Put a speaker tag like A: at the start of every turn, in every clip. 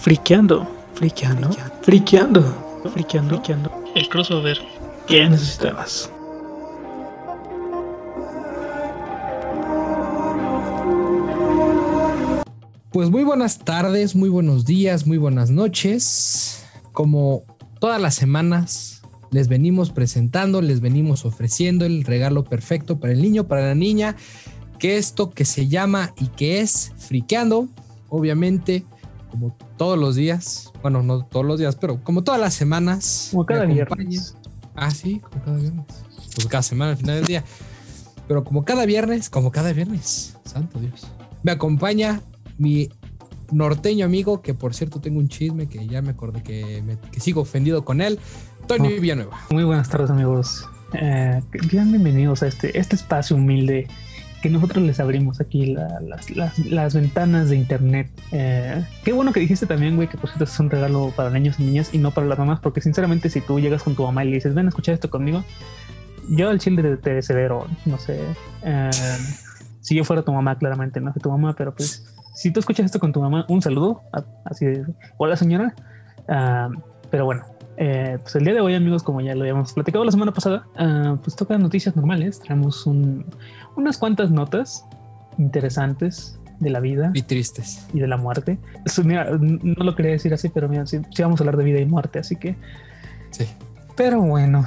A: friqueando, friqueando, friqueando, friqueando, friqueando. El crossover. Que necesitabas.
B: Pues muy buenas tardes, muy buenos días, muy buenas noches. Como todas las semanas, les venimos presentando, les venimos ofreciendo el regalo perfecto para el niño, para la niña, que esto que se llama y que es friqueando, obviamente, como todos los días, bueno, no todos los días, pero como todas las semanas.
A: Como cada viernes.
B: Ah, sí, como cada viernes. Pues cada semana al final del día. Pero como cada viernes, como cada viernes, santo Dios. Me acompaña mi norteño amigo, que por cierto tengo un chisme que ya me acordé que, sigo ofendido con él, Tony oh. Villanueva.
A: Muy buenas tardes amigos. Eh, bienvenidos a este, este espacio humilde que nosotros les abrimos aquí las, ventanas de internet. Eh, qué bueno que dijiste también, güey, que por cierto es un regalo para niños y niñas y no para las mamás, porque sinceramente si tú llegas con tu mamá y le dices, ven a escuchar esto conmigo, yo al chile te severo, no sé. Eh, si yo fuera tu mamá, claramente, no sé tu mamá, pero pues si tú escuchas esto con tu mamá, un saludo, así de, hola señora. Ah, pero bueno, eh, pues el día de hoy, amigos, como ya lo habíamos platicado la semana pasada, ah, pues toca noticias normales. Traemos unas cuantas notas interesantes de la vida.
B: Y tristes.
A: Y de la muerte. no lo quería decir así, pero mira, sí, vamos a hablar de vida y muerte, así que.
B: Sí.
A: Pero bueno,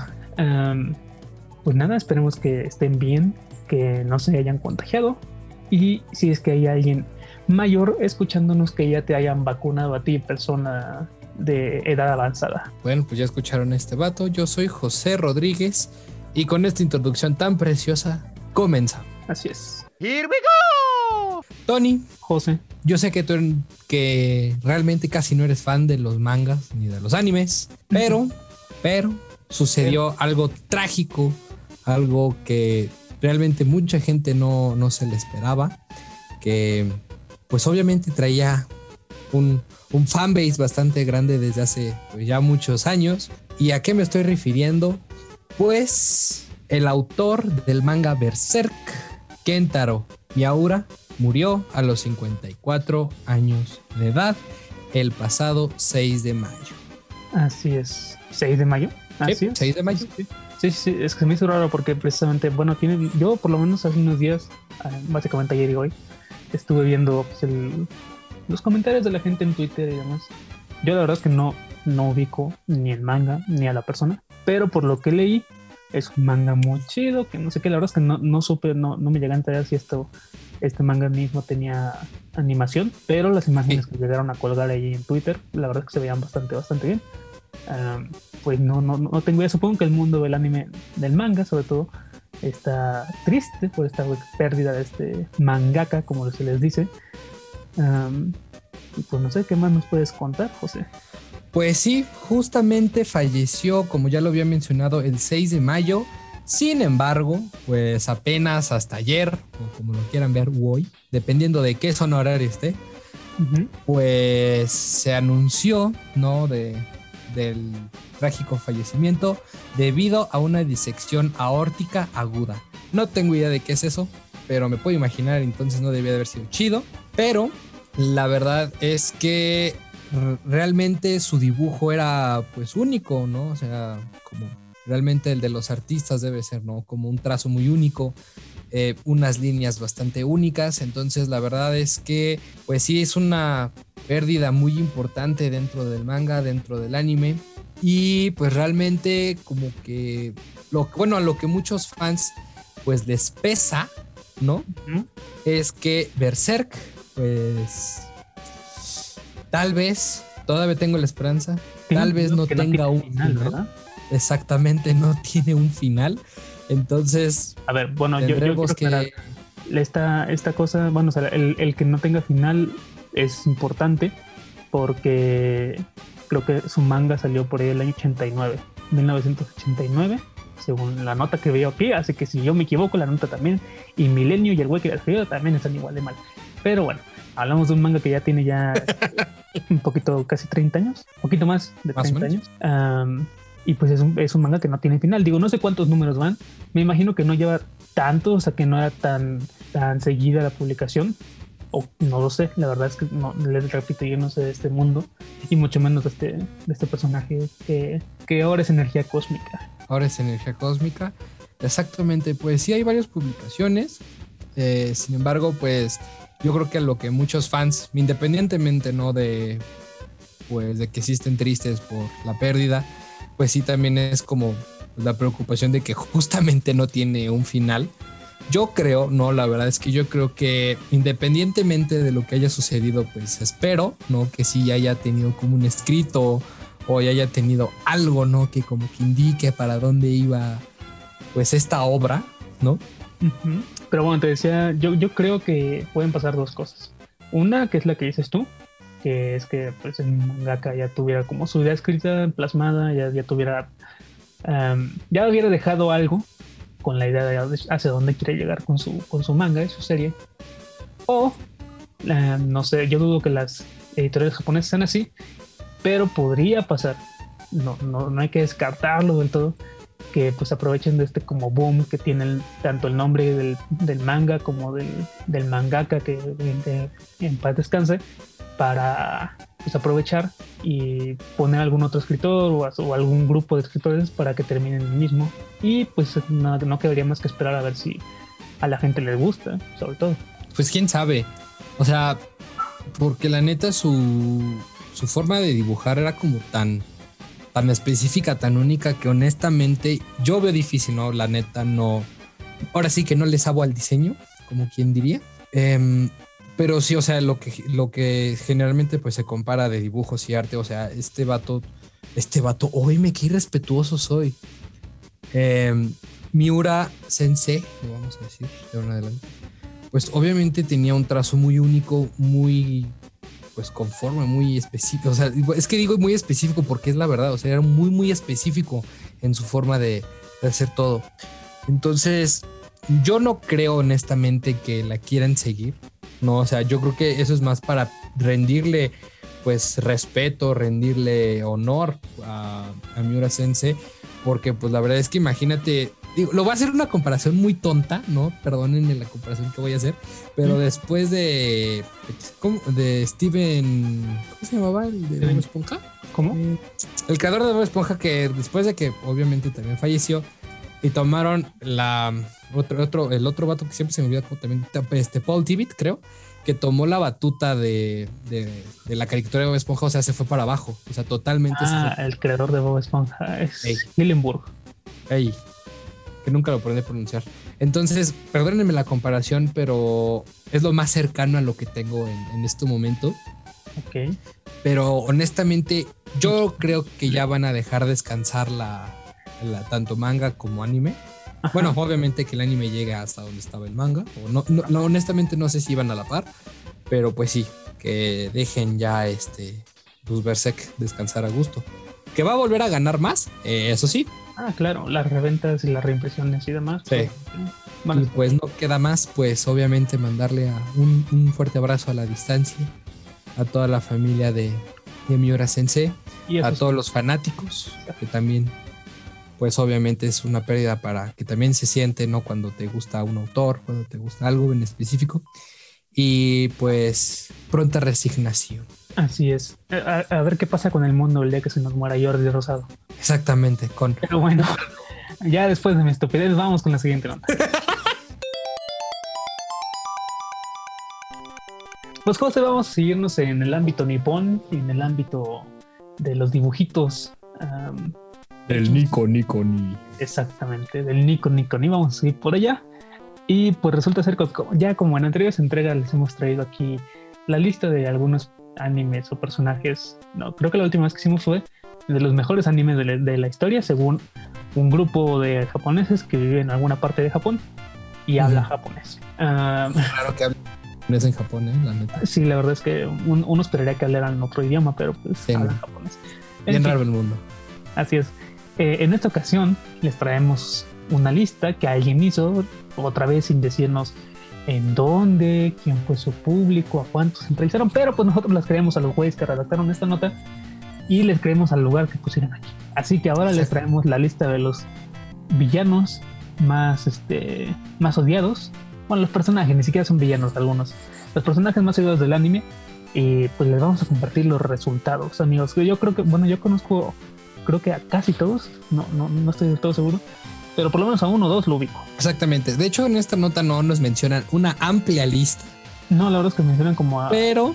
A: pues nada, esperemos que estén bien, que no se hayan contagiado. Y si es que hay alguien mayor escuchándonos que ya te hayan vacunado a ti, persona de edad avanzada.
B: Bueno, pues ya escucharon este vato. Yo soy José Rodríguez y con esta introducción tan preciosa, comienza.
A: Así es.
B: Here we go. Tony,
A: José,
B: yo sé que tú que realmente casi no eres fan de los mangas ni de los animes, pero, pero sucedió algo trágico, algo que realmente mucha gente no, no se le esperaba, que pues obviamente traía un, un fanbase bastante grande desde hace pues, ya muchos años. ¿Y a qué me estoy refiriendo? Pues el autor del manga Berserk, Kentaro Miyaura, murió a los 54 años de edad el pasado 6 de mayo.
A: Así es. ¿6 de mayo?
B: Así 6 de mayo.
A: Sí, sí, es que me hizo raro porque precisamente, bueno, tiene, yo por lo menos hace unos días, ah, básicamente ayer y hoy, estuve viendo pues, los comentarios de la gente en Twitter y demás. Yo la verdad es que no, no ubico ni el manga ni a la persona, pero por lo que leí es un manga muy chido, que no sé qué, la verdad es que no, no supe, no, no me llegué a enterar si esto, este manga mismo tenía animación, pero las imágenes que llegaron a colgar ahí en Twitter, la verdad es que se veían bastante, bastante bien. pues no, no, no tengo idea, supongo que el mundo del anime, del manga sobre todo, está triste por esta pérdida de este mangaka, como se les dice. y pues no sé, ¿qué más nos puedes contar, José?
B: Pues sí, justamente falleció, como ya lo había mencionado, el 6 de mayo. Sin embargo, pues apenas hasta ayer, o como lo quieran ver, hoy, dependiendo de qué zona horaria esté, pues se anunció, ¿no? De, del trágico fallecimiento debido a una disección aórtica aguda. No tengo idea de qué es eso, pero me puedo imaginar, entonces no debía de haber sido chido. Pero la verdad es que realmente su dibujo era pues único, ¿no? O sea, como realmente el de los artistas debe ser, ¿no? Como un trazo muy único, eh, unas líneas bastante únicas. Entonces la verdad es que pues sí es una pérdida muy importante dentro del manga, dentro del anime. Y pues realmente como que, lo, bueno, a lo que muchos fans pues les pesa, ¿no? Es que Berserk, pues tal vez, todavía tengo la esperanza, tal vez no tenga un final, Exactamente, no tiene un final. Entonces,
A: a ver, bueno, yo, yo que... esta, esta cosa, bueno, o sea, el, el que no tenga final es importante porque creo que su manga salió por ahí el año 89, 1989, según la nota que veo aquí, así que si yo me equivoco, la nota también, y Milenio y el güey que la escribió también están igual de mal. Pero bueno, hablamos de un manga que ya tiene ya un poquito, casi 30 años, un poquito más de 30 años. y pues es un, es un manga que no tiene final. Digo, no sé cuántos números van. Me imagino que no lleva tanto, o sea que no era tan, tan seguida la publicación o no lo sé, la verdad es que no, les repito, yo no sé de este mundo, y mucho menos de este, de este personaje que, que ahora es energía cósmica.
B: Ahora es energía cósmica. Exactamente, pues sí hay varias publicaciones. Eh, sin embargo, pues yo creo que lo que muchos fans, independientemente no de pues de que existen tristes por la pérdida, pues sí también es como la preocupación de que justamente no tiene un final. Yo creo, no, la verdad es que yo creo que independientemente de lo que haya sucedido, pues espero, ¿no? Que sí haya tenido como un escrito o haya tenido algo, ¿no? Que como que indique para dónde iba, pues esta obra, ¿no?
A: Pero bueno, te decía, yo, yo creo que pueden pasar dos cosas. Una, que es la que dices tú, que es que pues el mangaka ya tuviera como su idea escrita, plasmada, ya, ya tuviera, ya hubiera dejado algo con la idea de hacia dónde quiere llegar con su, con su manga y su serie. O, no sé, yo dudo que las editoriales japonesas sean así, pero podría pasar, no, no, no hay que descartarlo del todo, que pues aprovechen de este como boom que tiene tanto el nombre del, del, manga como del, del mangaka que en paz descanse para pues, aprovechar y poner algún otro escritor o, algún grupo de escritores para que terminen el mismo. Y pues no, no quedaría más que esperar a ver si a la gente le gusta, sobre todo.
B: Pues quién sabe. O sea, porque la neta su, su forma de dibujar era como tan, tan específica, tan única que honestamente yo veo difícil, ¿no? La neta no. Ahora sí que no le sabo al diseño, como quien diría. Eh, pero sí, o sea, lo que, lo que generalmente pues se compara de dibujos y arte, o sea, este vato, este vato, oíme, qué irrespetuoso soy. Em, Miura Sensei, vamos a decir, de ahora adelante, pues obviamente tenía un trazo muy único, muy, pues conforme, muy específico. O sea, es que digo muy específico porque es la verdad, o sea, era muy, muy específico en su forma de, hacer todo. Entonces, yo no creo honestamente que la quieran seguir. No, o sea, yo creo que eso es más para rendirle pues respeto, rendirle honor a, Miura Sensei, porque pues la verdad es que imagínate, digo, lo voy a hacer una comparación muy tonta, ¿no? Perdónenme la comparación que voy a hacer, pero después de, de Steven, ¿cómo se llamaba? ¿El de Bob Esponja?
A: ¿Cómo?
B: Eh, el creador de Bob Esponja que después de que obviamente también falleció y tomaron la otro, otro, el otro vato que siempre se me olvida como también, este Paul Tibbitt, creo, que tomó la batuta de, de, la caricatura de Bob Esponja, o sea, se fue para abajo, o sea, totalmente.
A: Ah, el creador de Bob Esponja es Hillenburg.
B: Ey, que nunca lo pueden pronunciar. Entonces, perdónenme la comparación, pero es lo más cercano a lo que tengo en, en este momento.
A: Ok.
B: Pero honestamente, yo creo que ya van a dejar descansar la, la tanto manga como anime bueno, obviamente que el anime llega hasta donde estaba el manga. O no, no, honestamente no sé si iban a la par, pero pues sí, que dejen ya este pues Berserk descansar a gusto. Que va a volver a ganar más, eh, eso sí.
A: Ah, claro, las reventas y las reimpresiones y demás.
B: Sí. Pues, y pues no queda más, pues obviamente mandarle a un, fuerte abrazo a la distancia a toda la familia de, de Miura Sensei, a todos los fanáticos que también pues obviamente es una pérdida para que también se siente, ¿no? Cuando te gusta un autor, cuando te gusta algo en específico. Y pues pronta resignación.
A: Así es. A, ver qué pasa con el mundo el día que se nos muera Jordi Rosado.
B: Exactamente, con...
A: Pero bueno, ya después de mi estupidez vamos con la siguiente ronda. Pues José, vamos a seguirnos en el ámbito nipón, en el ámbito de los dibujitos
B: del Nico Nico Ni.
A: Exactamente, del Nico Nico Ni. Vamos a seguir por allá. Y pues resulta ser que ya como en anteriores entregas les hemos traído aquí la lista de algunos animes o personajes. No, creo que la última vez que hicimos fue de los mejores animes de la, historia según un grupo de japoneses que viven en alguna parte de Japón y habla japonés.
B: Ah, claro que habla japonés en Japón, ¿eh? la neta.
A: Sí, la verdad es que uno esperaría que hablaran otro idioma, pero pues hablan japonés.
B: Bien raro el mundo.
A: Así es. Eh, en esta ocasión les traemos una lista que alguien hizo, otra vez sin decirnos en dónde, quién fue su público, a cuántos entrevistaron, pero pues nosotros las creemos a los güeyes que redactaron esta nota y les creemos al lugar que pusieron aquí. Así que ahora les traemos la lista de los villanos más, este, más odiados. Bueno, los personajes, ni siquiera son villanos algunos. Los personajes más odiados del anime Y pues les vamos a compartir los resultados, amigos. Yo creo que, bueno, yo conozco, creo que a casi todos, no, no, no estoy del todo seguro, pero por lo menos a uno o dos lo ubico.
B: Exactamente. De hecho, en esta nota no nos mencionan una amplia lista.
A: No, la verdad es que mencionan como a
B: Pero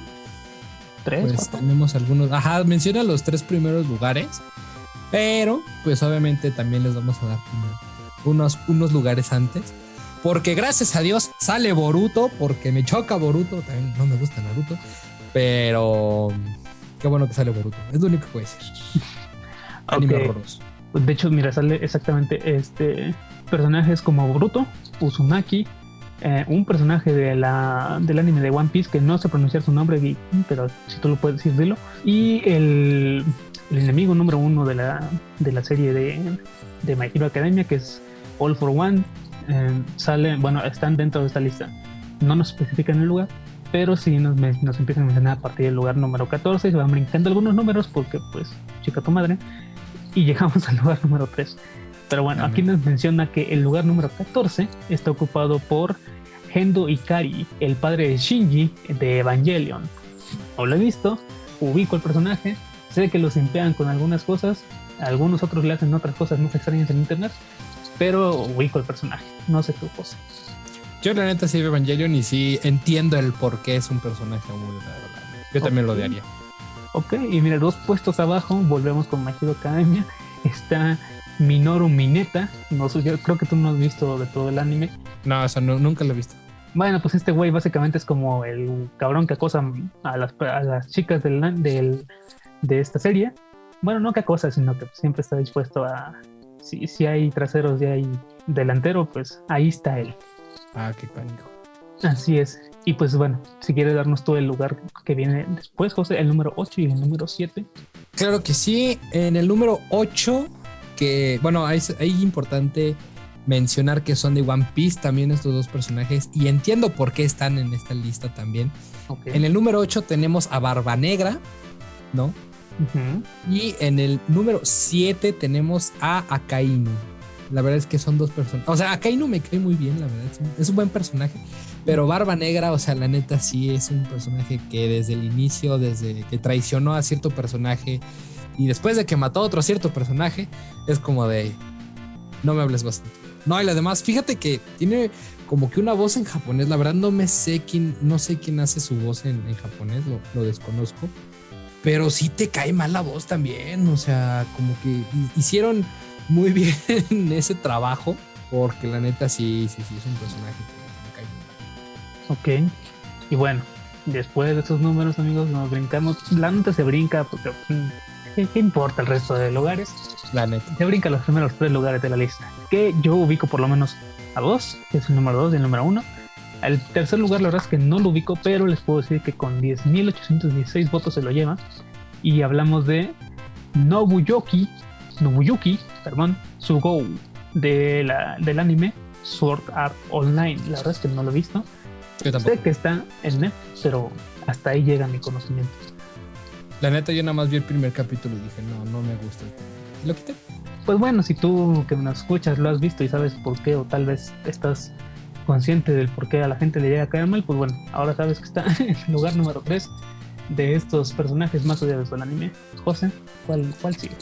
A: tres.
B: pues tenemos algunos. Ajá, menciona los tres primeros lugares. Pero, pues obviamente también les vamos a dar unos, unos lugares antes. Porque gracias a Dios sale Boruto. Porque me choca Boruto. También no me gusta Naruto. Pero qué bueno que sale Boruto. Es lo único que a decir. Anime
A: Ok.
B: horroroso.
A: De hecho, mira, sale exactamente este personajes como Bruto, Uzumaki, eh, un personaje de la, del anime de One Piece que no sé pronunciar su nombre, pero si tú lo puedes decir, dilo. Y el, el enemigo número uno de la, de la serie de, de My Hero Academia, que es All for One, eh, sale, bueno, están dentro de esta lista. No nos especifican el lugar, pero sí nos, nos empiezan a mencionar a partir del lugar número 14 y se van brincando algunos números porque, pues, chica tu madre. Y llegamos al lugar número 3. Pero bueno,
B: Amén.
A: aquí nos menciona que el lugar número 14 está ocupado por Gendo Ikari, el padre de Shinji de Evangelion. No lo he visto, ubico el personaje, sé que lo simpean con algunas cosas, algunos otros le hacen otras cosas más extrañas en internet, pero ubico el personaje, no sé tu cosa.
B: Yo la neta sí veo Evangelion y sí entiendo el por qué es un personaje muy verdad. Yo también lo
A: Ok.
B: odiaría.
A: Ok, y mira, dos puestos abajo, volvemos con Hero Academia, está Minoru Mineta, no sé, yo creo que tú no has visto de todo el anime,
B: No, o sea, no- nunca lo he visto.
A: Bueno, pues este güey básicamente es como el cabrón que acosa a las, a las chicas del, del- de esta serie. Bueno, no que acosa, sino que siempre está dispuesto a... Si, si hay traseros y hay delantero, pues ahí está él.
B: Ah, qué pánico.
A: Así es. Y pues bueno, si quieres darnos todo el lugar que viene después, José, el número 8 y el número 7.
B: Claro que sí. En el número 8, que bueno, es importante mencionar que son de One Piece también estos dos personajes y entiendo por qué están en esta lista también. En el número 8 tenemos a Barba Negra, ¿no? Y en el número 7 tenemos a Akainu. La verdad es que son dos personas. O sea, Akainu me cae muy bien, la verdad. Es un, es un buen personaje. Pero Barba Negra, o sea, la neta sí es un personaje que desde el inicio, desde que traicionó a cierto personaje y después de que mató a otro cierto personaje, es como de. No me hables bastante. No, y además, fíjate que tiene como que una voz en japonés. La verdad no me sé quién, no sé quién hace su voz en, japonés, lo, lo desconozco. Pero sí te cae mal la voz también. O sea, como que hi- hicieron muy bien ese trabajo. Porque la neta sí, sí, sí, es un personaje
A: Ok. Y bueno, después de estos números, amigos, nos brincamos. La nota se brinca porque... mm, ¿Qué, qué importa el resto de lugares?
B: La neta.
A: se brinca los primeros tres lugares de la lista. Que yo ubico por lo menos a dos, que es el número dos y el número uno. Al tercer lugar, la verdad es que no lo ubico, pero les puedo decir que con 10.816 votos se lo lleva. Y hablamos de Nobuyuki, Nobuyuki, perdón, Sugou, de la, del anime Sword Art Online. La verdad es que no lo he visto.
B: Yo tampoco.
A: Sé que está en Net, pero hasta ahí llega mi conocimiento.
B: La neta, yo nada más vi el primer capítulo y dije, no, no me gusta. Y lo quité.
A: Pues bueno, si tú que nos escuchas lo has visto y sabes por qué, o tal vez estás consciente del por qué a la gente le llega a caer mal, pues bueno, ahora sabes que está en el lugar número 3 de estos personajes más odiados del anime. José, ¿cuál, cuál sigue?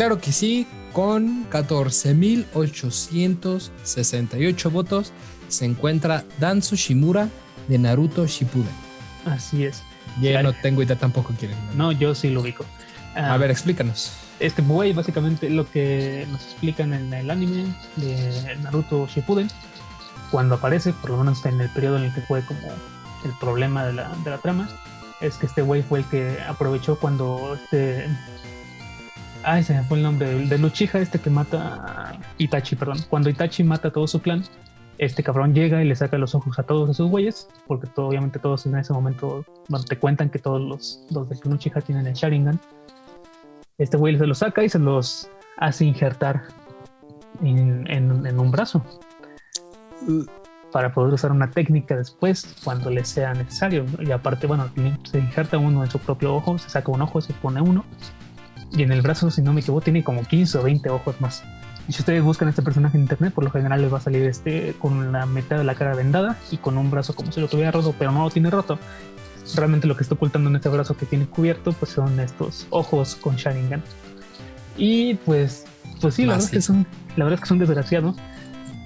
B: Claro que sí, con 14.868 votos se encuentra Dan Tsushimura de Naruto Shippuden.
A: Así es. Claro.
B: no tengo idea tampoco quién es.
A: No, yo sí lo ubico. Ah,
B: A ver, explícanos.
A: Este güey, básicamente lo que nos explican en el anime de Naruto Shippuden, cuando aparece, por lo menos en el periodo en el que fue como el problema de la, de la trama, es que este güey fue el que aprovechó cuando este. Ay, se me fue el nombre del de Luchija, este que mata Itachi, perdón. Cuando Itachi mata a todo su clan, este cabrón llega y le saca los ojos a todos esos güeyes, porque todo, obviamente todos en ese momento, bueno, te cuentan que todos los, los de Clan Uchiha tienen el Sharingan. Este güey se los saca y se los hace injertar en, en- en un brazo para poder usar una técnica después cuando le sea necesario. Y aparte, bueno, se injerta uno en su propio ojo, se saca un ojo, se pone uno. Y en el brazo, si no me equivoco, tiene como 15 o 20 ojos más. Y si ustedes buscan a este personaje en internet, por lo general les va a salir este con la mitad de la cara vendada y con un brazo como si lo tuviera roto, pero no lo tiene roto. realmente lo que está ocultando en este brazo que tiene cubierto, pues son estos ojos con Sharingan. Y pues, pues sí, la verdad, es que son, la verdad es que son desgraciados.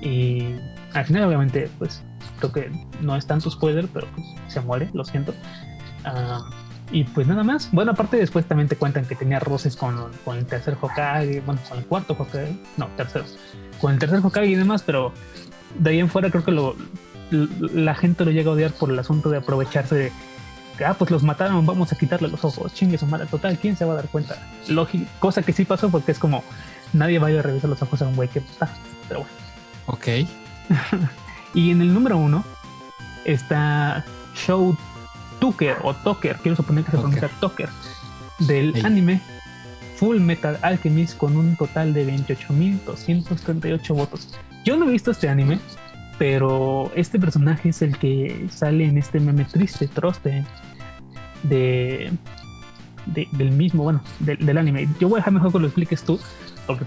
A: Y al final, obviamente, pues creo que no es tanto spoiler, pero pues se muere, lo siento. Ah, y pues nada más. Bueno, aparte después también te cuentan que tenía roces con, con el tercer Hokage, bueno, con el cuarto Hokage, no, tercero, con el tercer Hokage y demás, pero de ahí en fuera creo que lo, la gente lo llega a odiar por el asunto de aprovecharse de que, ah, pues los mataron, vamos a quitarle los ojos, chingue su madre, total, ¿quién se va a dar cuenta? Lógico, cosa que sí pasó porque es como nadie va a ir a revisar los ojos a un güey que está, pero bueno.
B: Ok.
A: y en el número uno está Show Tucker o Tucker, quiero suponer que se pronuncia Tucker, del anime Full Metal Alchemist con un total de 28.238 votos. Yo no he visto este anime, pero este personaje es el que sale en este meme triste, troste de, del mismo, bueno, del anime. Yo voy a dejar mejor que lo expliques tú, porque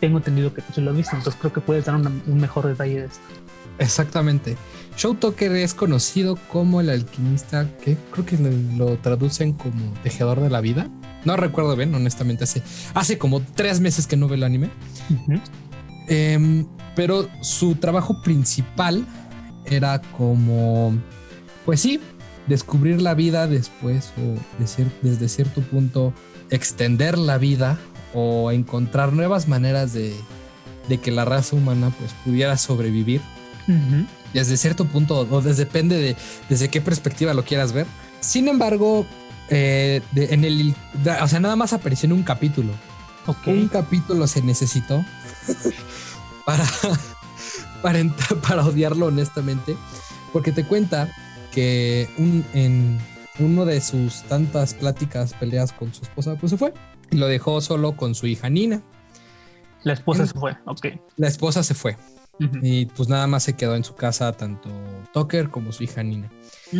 A: tengo entendido que tú lo has visto, entonces creo que puedes dar un mejor detalle de esto.
B: Exactamente. Show Tucker es conocido como el alquimista, que creo que lo traducen como tejedor de la vida. No recuerdo bien, honestamente, hace, hace como tres meses que no veo el anime. Em, pero su trabajo principal era como, pues sí, descubrir la vida después o desde cierto punto extender la vida o encontrar nuevas maneras de, de que la raza humana pues pudiera sobrevivir. Desde cierto punto, o desde, depende de desde qué perspectiva lo quieras ver. Sin embargo, eh, en el, o sea, nada más apareció en un capítulo. Un capítulo se necesitó para, para, para odiarlo honestamente, porque te cuenta que un, en uno de sus tantas pláticas, peleas con su esposa, pues se fue y lo dejó solo con su hija Nina.
A: La esposa se fue, ok.
B: La esposa se fue. Y pues nada más se quedó en su casa tanto Tucker como su hija Nina.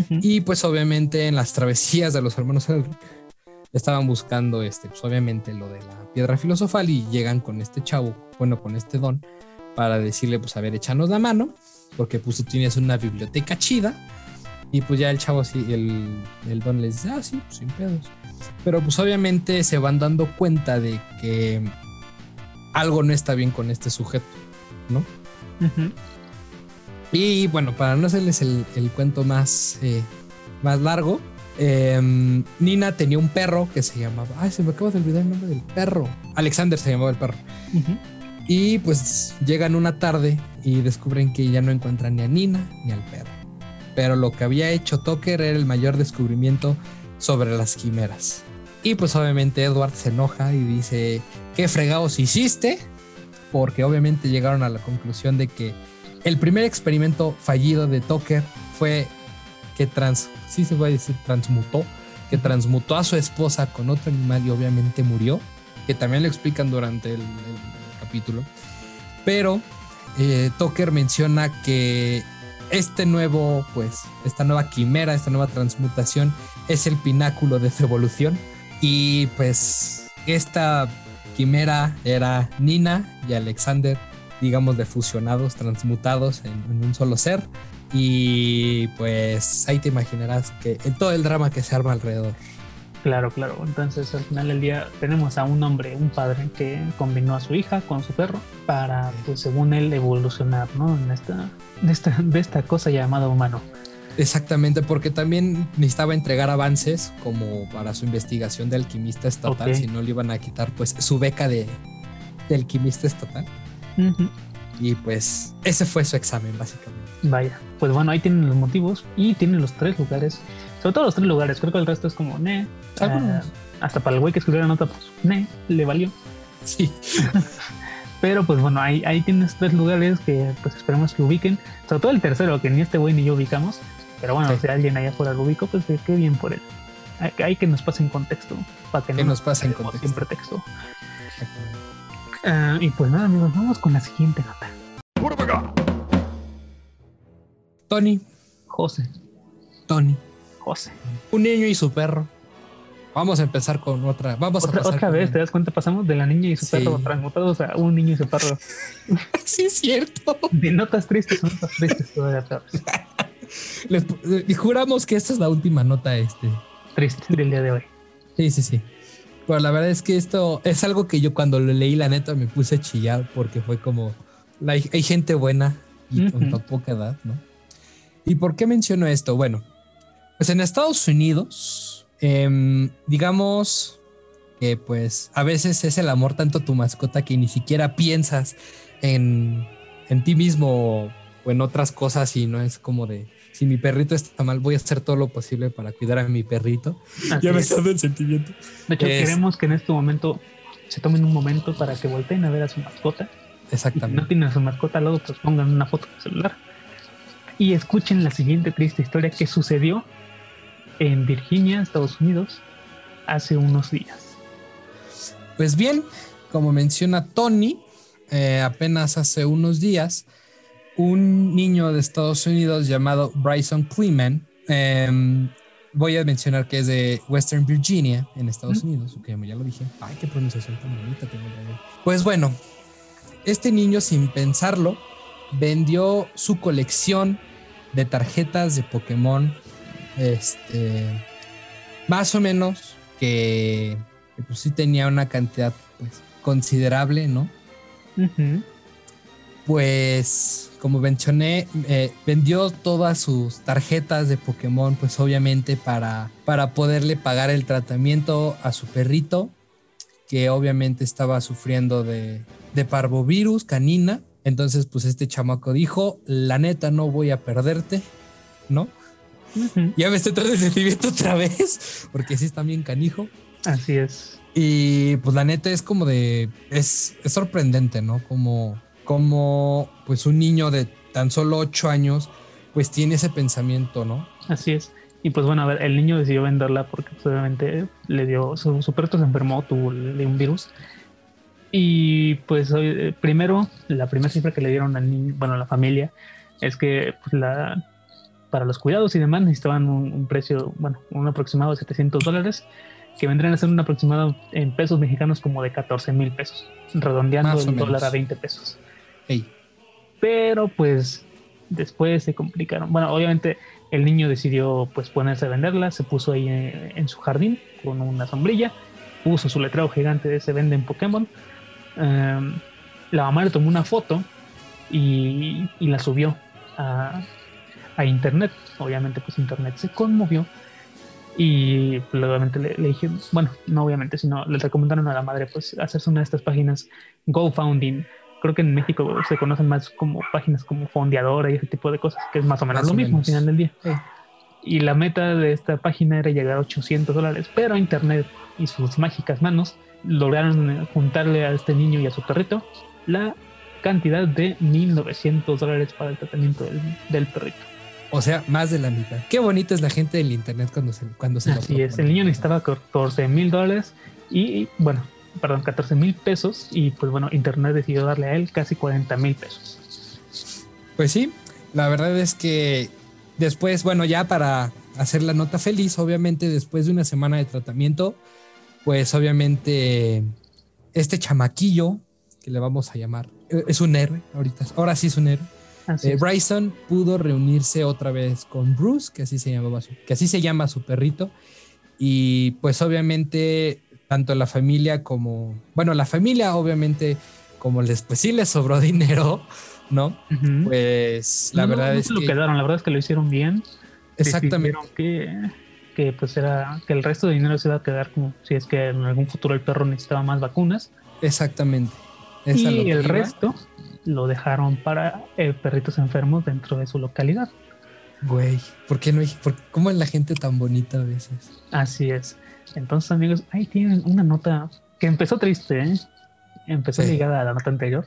B: Y pues obviamente en las travesías de los hermanos estaban buscando este, pues obviamente lo de la piedra filosofal y llegan con este chavo, bueno, con este don, para decirle, pues a ver, échanos la mano, porque pues tú tienes una biblioteca chida. Y pues ya el chavo, sí, el, el don les dice, ah, sí, pues sin pedos. Pero pues obviamente se van dando cuenta de que algo no está bien con este sujeto, ¿no? Y bueno, para no hacerles el, cuento más, eh, más largo, em, Nina tenía un perro que se llamaba. Ay, se me acaba de olvidar el nombre del perro. Alexander se llamaba el perro. Y pues llegan una tarde y descubren que ya no encuentran ni a Nina ni al perro. Pero lo que había hecho Tucker era el mayor descubrimiento sobre las quimeras. Y pues obviamente Edward se enoja y dice, ¿qué fregados hiciste? Porque obviamente llegaron a la conclusión de que el primer experimento fallido de Tucker fue que trans, sí se puede decir transmutó, que transmutó a su esposa con otro animal y obviamente murió, que también lo explican durante el, capítulo. Pero eh, Tucker menciona que este nuevo, pues, esta nueva quimera, esta nueva transmutación es el pináculo de su evolución. Y pues esta quimera era Nina y Alexander digamos, de fusionados, transmutados en, un solo ser. Y pues ahí te imaginarás que en todo el drama que se arma alrededor.
A: Claro, claro. Entonces al final del día tenemos a un hombre, un padre que combinó a su hija con su perro para, pues según él, evolucionar, ¿no? En esta, esta, esta cosa llamada humano.
B: Exactamente, porque también necesitaba entregar avances como para su investigación de alquimista estatal, si no le iban a quitar pues su beca de, de alquimista estatal. Y pues ese fue su examen, básicamente.
A: Vaya, pues bueno, ahí tienen los motivos y tienen los tres lugares. Sobre todo los tres lugares, creo que el resto es como, ne. Eh, hasta para el güey que escribió la nota, pues, ne, le valió.
B: Sí.
A: Pero pues bueno, ahí, ahí tienes tres lugares que pues esperemos que ubiquen. Sobre todo el tercero, que ni este güey ni yo ubicamos. Pero bueno, si alguien allá fuera lo ubico, pues qué bien por él. Hay, que nos pase en contexto.
B: Para que, nos pase en contexto.
A: Siempre texto. Ah, y pues nada, amigos, vamos con la siguiente nota.
B: Tony.
A: José.
B: Tony.
A: José.
B: Un niño y su perro. Vamos a empezar con otra. Vamos
A: otra,
B: a
A: otra vez, ¿te das cuenta? Pasamos de la niña y su perro transmutados a un niño y su perro.
B: sí, es cierto.
A: De notas tristes, notas tristes todavía.
B: Les, juramos que esta es la última nota este.
A: Triste del día de hoy.
B: Sí, sí, sí. Pero la verdad es que esto es algo que yo cuando lo leí, la neta, me puse a chillar porque fue como, hay, hay gente buena y con tan poca edad, ¿no? ¿Y por qué menciono esto? Bueno, pues en Estados Unidos, em, digamos que pues a veces es el amor tanto tu mascota que ni siquiera piensas en, en ti mismo o en otras cosas y no es como de si mi perrito está mal, voy a hacer todo lo posible para cuidar a mi perrito.
A: ya me sabe el sentimiento. De hecho, queremos que en este momento se tomen un momento para que volteen a ver a su mascota.
B: Exactamente.
A: si no tienen a su mascota al lado, pues pongan una foto de celular. Y escuchen la siguiente triste historia que sucedió en Virginia, Estados Unidos, hace unos días.
B: Pues bien, como menciona Tony, eh, apenas hace unos días, un niño de Estados Unidos llamado Bryson Cleman. Em, voy a mencionar que es de Western Virginia, en Estados Unidos. Ok, ya lo dije. Ay, qué pronunciación tan bonita tengo. Pues bueno, este niño, sin pensarlo, vendió su colección de tarjetas de Pokémon. Este, más o menos que, pues sí tenía una cantidad pues, considerable, ¿no? Pues como mencioné, eh, vendió todas sus tarjetas de Pokémon, pues obviamente para, para poderle pagar el tratamiento a su perrito, que obviamente estaba sufriendo de, de parvovirus canina. Entonces, pues este chamaco dijo, la neta no voy a perderte, ¿no? Ya me estoy tratando de sentimiento otra vez, porque sí está bien canijo.
A: Así es.
B: Y pues la neta es como de, es, es sorprendente, ¿no? Como como pues un niño de tan solo ocho años pues tiene ese pensamiento, ¿no?
A: Así es. Y pues bueno, a ver, el niño decidió venderla porque pues, obviamente le dio, su, su perrito se enfermó, tuvo un virus. Y pues eh, primero, la primera cifra que le dieron al niño, bueno, a la familia, es que pues, la, para los cuidados y demás necesitaban un, precio, bueno, un aproximado de 700 dólares, que vendrían a ser un aproximado en pesos mexicanos como de 14 mil pesos, redondeando el dólar a 20 pesos. Pero pues después se complicaron. Bueno, obviamente el niño decidió pues ponerse a venderla, se puso ahí en, su jardín con una sombrilla, puso su letrero gigante de se vende en Pokémon. Em, la mamá le tomó una foto y, la subió a, internet. Obviamente pues internet se conmovió y pues, obviamente le, le, dije, bueno, no obviamente, sino le recomendaron a la madre pues hacerse una de estas páginas GoFounding creo que en México se conocen más como páginas como Fondeadora y ese tipo de cosas, que es más o menos lo mismo al final del día. Y la meta de esta página era llegar a 800 dólares, pero Internet y sus mágicas manos lograron juntarle a este niño y a su perrito la cantidad de 1900 dólares para el tratamiento del, perrito.
B: O sea, más de la mitad. Qué bonita es la gente del internet cuando se, cuando se
A: Así es, el niño necesitaba 14 mil dólares y bueno, perdón, 14 mil pesos y pues bueno, Internet decidió darle a él casi 40 mil pesos.
B: Pues sí, la verdad es que después, bueno, ya para hacer la nota feliz, obviamente después de una semana de tratamiento, pues obviamente este chamaquillo, que le vamos a llamar, e, es un héroe ahorita, ahora sí es un héroe. Eh, Bryson pudo reunirse otra vez con Bruce, que así se llamaba su, que así se llama su perrito, y pues obviamente tanto la familia como, bueno, la familia obviamente, como les, pues sí les sobró dinero, ¿no? Pues la verdad es
A: lo
B: que...
A: quedaron, la verdad es que lo hicieron bien.
B: Exactamente.
A: Que, que pues era, que el resto de dinero se iba a quedar como si es que en algún futuro el perro necesitaba más vacunas.
B: Exactamente.
A: y el resto lo dejaron para eh, perritos enfermos dentro de su localidad.
B: Güey, ¿por qué no por, cómo es la gente tan bonita a veces?
A: Así es. Entonces, amigos, ahí tienen una nota que empezó triste, ¿eh? empezó ligada a la nota anterior,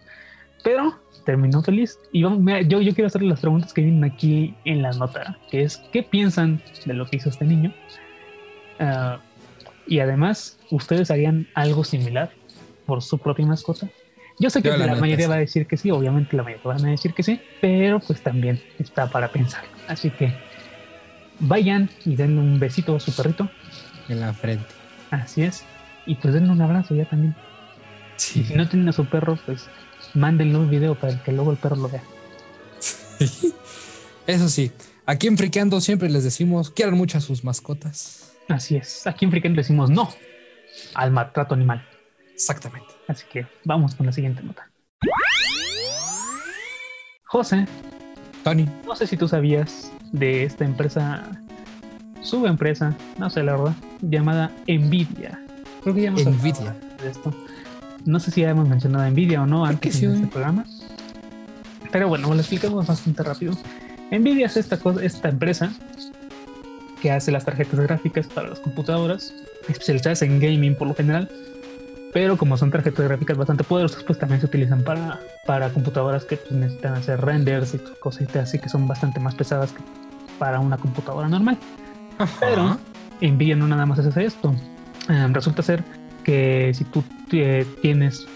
A: pero terminó feliz. Y yo, yo quiero hacerle las preguntas que vienen aquí en la nota, que es, ¿qué piensan de lo que hizo este niño? Ah, y además, ¿ustedes harían algo similar por su propia mascota? Yo sé que la, mayoría va a decir que sí, obviamente la mayoría van a decir que sí, pero pues también está para pensar. Así que vayan y den un besito a su perrito
B: en la frente.
A: Así es. Y pues denle un abrazo ya también. si no tienen a su perro, pues mándenle un video para que luego el perro lo vea.
B: Eso sí. Aquí en Friqueando siempre les decimos, quieran mucho a sus mascotas.
A: Así es. Aquí en Friqueando decimos no al maltrato animal.
B: Exactamente.
A: Así que vamos con la siguiente nota. José,
B: Tony.
A: no sé si tú sabías de esta empresa, subempresa, no sé la verdad, llamada Nvidia. Creo que ya hemos hablado
B: Nvidia.
A: de esto. No sé si ya hemos mencionado Nvidia o no antes
B: sí.
A: en este programa. Pero bueno, lo explicamos bastante rápido. Nvidia es esta, cosa, esta empresa que hace las tarjetas gráficas para las computadoras, especializadas en gaming por lo general. Pero como son tarjetas gráficas bastante poderosas, pues también se utilizan para, para computadoras que pues, necesitan hacer renders y cositas así que son bastante más pesadas que para una computadora normal. Pero Nvidia no nada más hace esto. Eh, resulta ser que si tú eh, tienes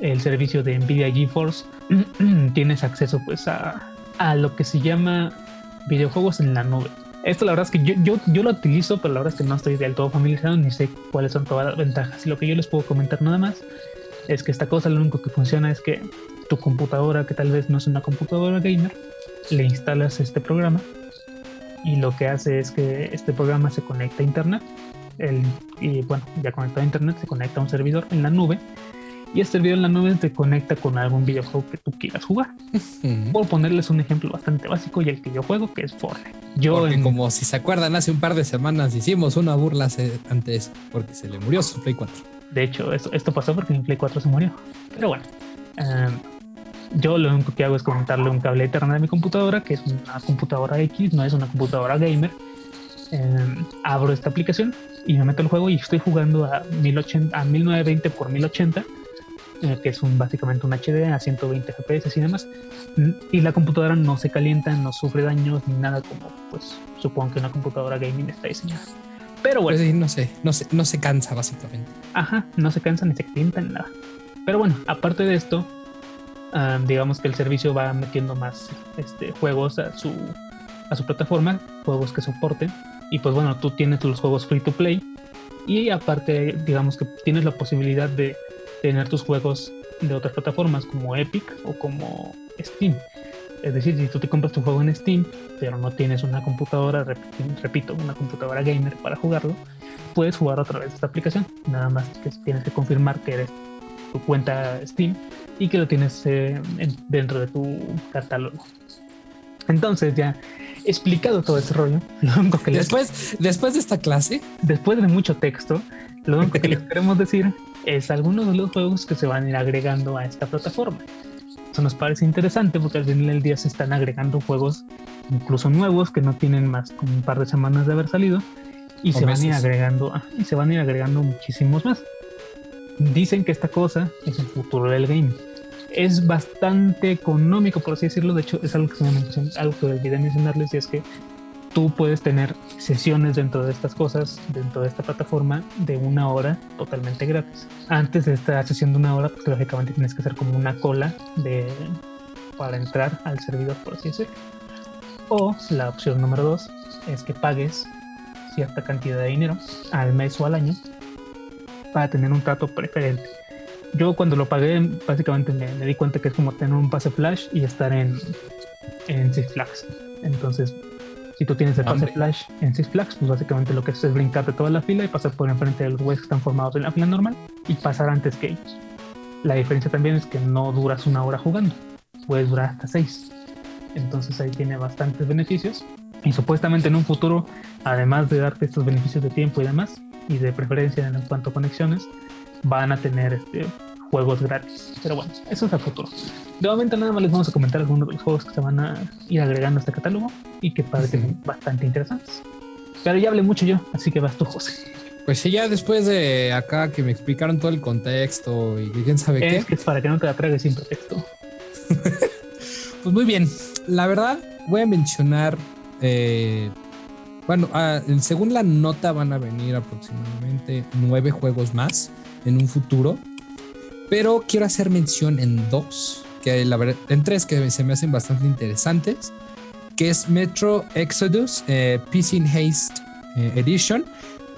A: el servicio de Nvidia GeForce, tienes acceso pues a, a lo que se llama videojuegos en la nube. Esto la verdad es que yo, yo, yo lo utilizo, pero la verdad es que no estoy del todo familiarizado ni sé cuáles son todas las ventajas. Y lo que yo les puedo comentar nada más es que esta cosa lo único que funciona es que tu computadora, que tal vez no es una computadora gamer, le instalas este programa y lo que hace es que este programa se conecta a internet el, y bueno, ya conectado a internet se conecta a un servidor en la nube y este servidor en la nube te conecta con algún videojuego que tú quieras jugar. Por ponerles un ejemplo bastante básico y el que yo juego, que es Fortnite. Yo
B: Porque
A: en-
B: como si se acuerdan, hace un par de semanas hicimos una burla ante eso, porque se le murió su Play 4.
A: De hecho, esto, esto pasó porque mi Play 4 se murió. Pero bueno, em, yo lo único que hago es conectarle un cable Ethernet a mi computadora, que es una computadora X, no es una computadora gamer. Em, abro esta aplicación y me meto al juego y estoy jugando a, 1080, a 1920 por 1080, eh, que es un, básicamente un HD a 120 FPS y demás. Mm, Y la computadora no se calienta, no sufre daños ni nada como, pues, supongo que una computadora gaming está diseñada. Pero bueno.
B: Pues sí, no sé, no se, no se cansa básicamente.
A: Ajá, no se cansan ni se calientan ni nada. Pero bueno, aparte de esto, digamos que el servicio va metiendo más este, juegos a su, a su plataforma, juegos que soporten. Y pues bueno, tú tienes los juegos free to play. Y aparte, digamos que tienes la posibilidad de tener tus juegos de otras plataformas como Epic o como Steam. Es decir, si tú te compras tu juego en Steam, pero no tienes una computadora, rep- repito, una computadora gamer para jugarlo, puedes jugar a través de esta aplicación. Nada más que tienes que confirmar que eres tu cuenta Steam y que lo tienes eh, en- dentro de tu catálogo. Entonces ya explicado todo ese rollo, lo único que les,
B: Después, después de esta clase,
A: después de mucho texto, lo único que les queremos decir es algunos de los juegos que se van a ir agregando a esta plataforma. Eso nos parece interesante porque al final del día se están agregando juegos incluso nuevos que no tienen más como un par de semanas de haber salido y
B: O
A: se van a ir agregando ah, y se van a ir agregando muchísimos más. Dicen que esta cosa es el futuro del gaming. Es bastante económico, por así decirlo. De hecho, es algo que, se me mencion- algo que olvidé mencionarles y es que tú puedes tener sesiones dentro de estas cosas, dentro de esta plataforma, de una hora totalmente gratis. Antes de esta sesión de una hora, pues lógicamente tienes que hacer como una cola de, para entrar al servidor, por así decirlo. O la opción número dos es que pagues cierta cantidad de dinero al mes o al año para tener un trato preferente. Yo cuando lo pagué, básicamente me, me di cuenta que es como tener un pase flash y estar en, en Six Flags. Entonces, si tú tienes el pase flash en Six Flags, pues básicamente lo que haces es brincarte toda la fila y pasar por enfrente de los güeyes que están formados en la fila normal y pasar antes que ellos. La diferencia también es que no duras una hora jugando, puedes durar hasta seis. Entonces ahí tiene bastantes beneficios. Y supuestamente en un futuro, además de darte estos beneficios de tiempo y demás, y de preferencia en cuanto a conexiones, van a tener este, juegos gratis. Pero bueno, eso es a futuro. De momento nada más les vamos a comentar algunos de los juegos que se van a ir agregando a este catálogo y que parecen bastante interesantes. Pero ya hablé mucho yo, así que vas tú, José.
B: pues sí, ya después de acá que me explicaron todo el contexto y quién sabe qué,
A: Es que es para que no te la tragues sin pretexto.
B: pues muy bien. La verdad, voy a mencionar, eh, bueno, ah, según la nota van a venir aproximadamente nueve juegos más en un futuro, pero quiero hacer mención en dos, que la verdad, en tres que se me hacen bastante interesantes, que es Metro Exodus eh, Peace in Haste eh, Edition,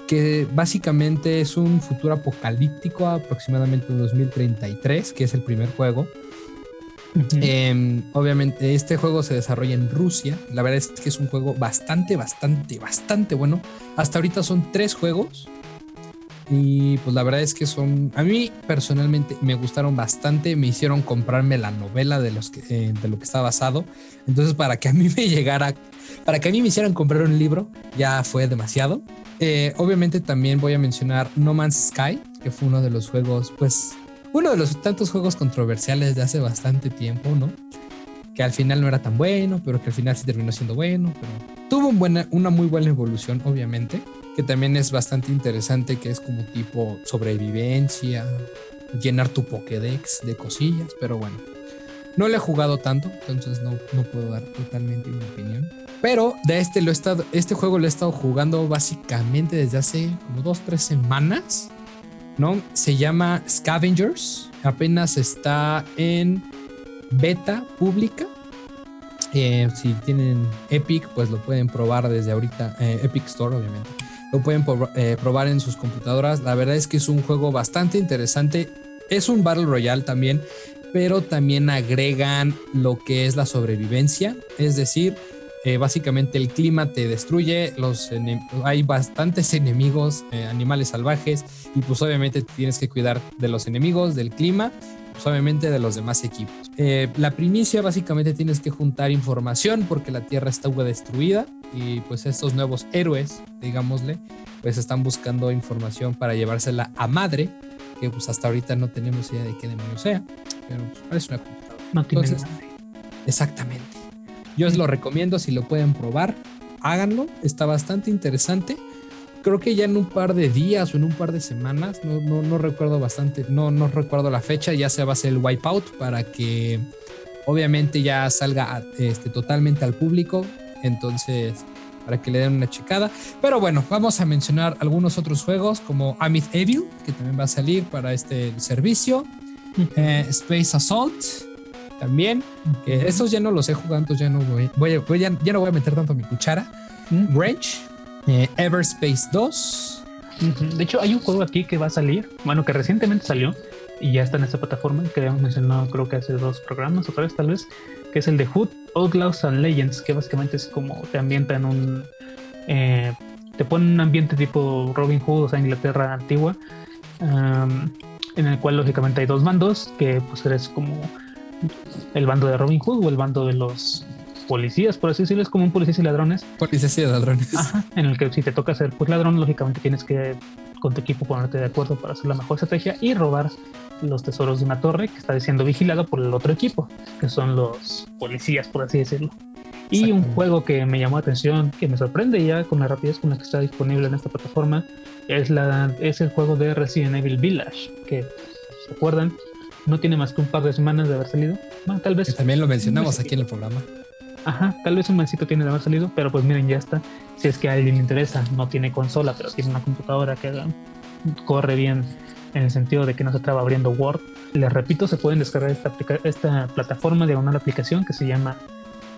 B: que básicamente es un futuro apocalíptico aproximadamente en 2033, que es el primer juego. Em, obviamente este juego se desarrolla en Rusia. La verdad es que es un juego bastante, bastante, bastante bueno. Hasta ahorita son tres juegos. Y pues la verdad es que son, a mí personalmente me gustaron bastante, me hicieron comprarme la novela de, los que, eh, de lo que está basado. Entonces para que a mí me llegara, para que a mí me hicieran comprar un libro, ya fue demasiado. Eh, obviamente también voy a mencionar No Man's Sky, que fue uno de los juegos, pues, uno de los tantos juegos controversiales de hace bastante tiempo, ¿no? Que al final no era tan bueno, pero que al final sí terminó siendo bueno, pero tuvo una muy buena evolución, obviamente que también es bastante interesante, que es como tipo sobrevivencia, llenar tu Pokédex de cosillas, pero bueno. No le he jugado tanto, entonces no, puedo dar totalmente mi opinión. Pero de este, lo he estado, este juego lo he estado jugando básicamente desde hace como dos, tres semanas. ¿No? Se llama Scavengers. Apenas está en beta pública. Eh, si tienen Epic, pues lo pueden probar desde ahorita. Eh, Epic Store, obviamente lo pueden eh, probar en sus computadoras. La verdad es que es un juego bastante interesante. Es un Battle Royale también, pero también agregan lo que es la sobrevivencia. Es decir, eh, básicamente el clima te destruye, los hay bastantes enemigos, eh, animales salvajes, y pues obviamente tienes que cuidar de los enemigos, del clima obviamente de los demás equipos. Eh, la primicia básicamente tienes que juntar información porque la Tierra está destruida y pues estos nuevos héroes, digámosle, pues están buscando información para llevársela a madre, que pues hasta ahorita no tenemos idea de qué demonios sea, pero pues parece una computadora.
A: No tiene
B: Exactamente. Yo os lo recomiendo si lo pueden probar, háganlo, está bastante interesante creo que ya en un par de días o en un par de semanas, no, no, no recuerdo bastante, no, no recuerdo la fecha, ya se va a hacer el wipeout para que obviamente ya salga este, totalmente al público. Entonces, para que le den una checada. Pero bueno, vamos a mencionar algunos otros juegos como Amid Evil, que también va a salir para este servicio. Eh, Space Assault, también. Que esos ya no los he jugado, entonces ya no voy, voy, ya, no voy a meter tanto mi cuchara. Range, eh, Everspace 2.
A: De hecho, hay un juego aquí que va a salir, bueno, que recientemente salió y ya está en esta plataforma que habíamos mencionado, creo que hace dos programas, otra vez tal vez, que es el de Hood, Outlaws and Legends, que básicamente es como te ambienta en un. Eh, te pone un ambiente tipo Robin Hood, o sea, Inglaterra antigua, en el cual lógicamente hay dos bandos, que pues eres como el bando de Robin Hood o el bando de los policías, por así decirlo, es como un policías y ladrones.
B: Policías y ladrones.
A: en el que si te toca ser pues ladrón, lógicamente tienes que con tu equipo ponerte de acuerdo para hacer la mejor estrategia y robar los tesoros de una torre que está siendo vigilada por el otro equipo, que son los policías, por así decirlo. Y un juego que me llamó la atención, que me sorprende ya con la rapidez con la que está disponible en esta plataforma, es, la, es el juego de Resident Evil Village, que, ¿se acuerdan? No tiene más que un par de semanas de haber salido. Bueno, tal vez.
B: también lo mencionamos aquí en el programa.
A: Ajá, tal vez un mesito tiene de haber salido, pero pues miren, ya está. Si es que a alguien le interesa, no tiene consola, pero tiene una computadora que corre bien en el sentido de que no se estaba abriendo Word. Les repito, se pueden descargar esta, esta plataforma de una aplicación que se llama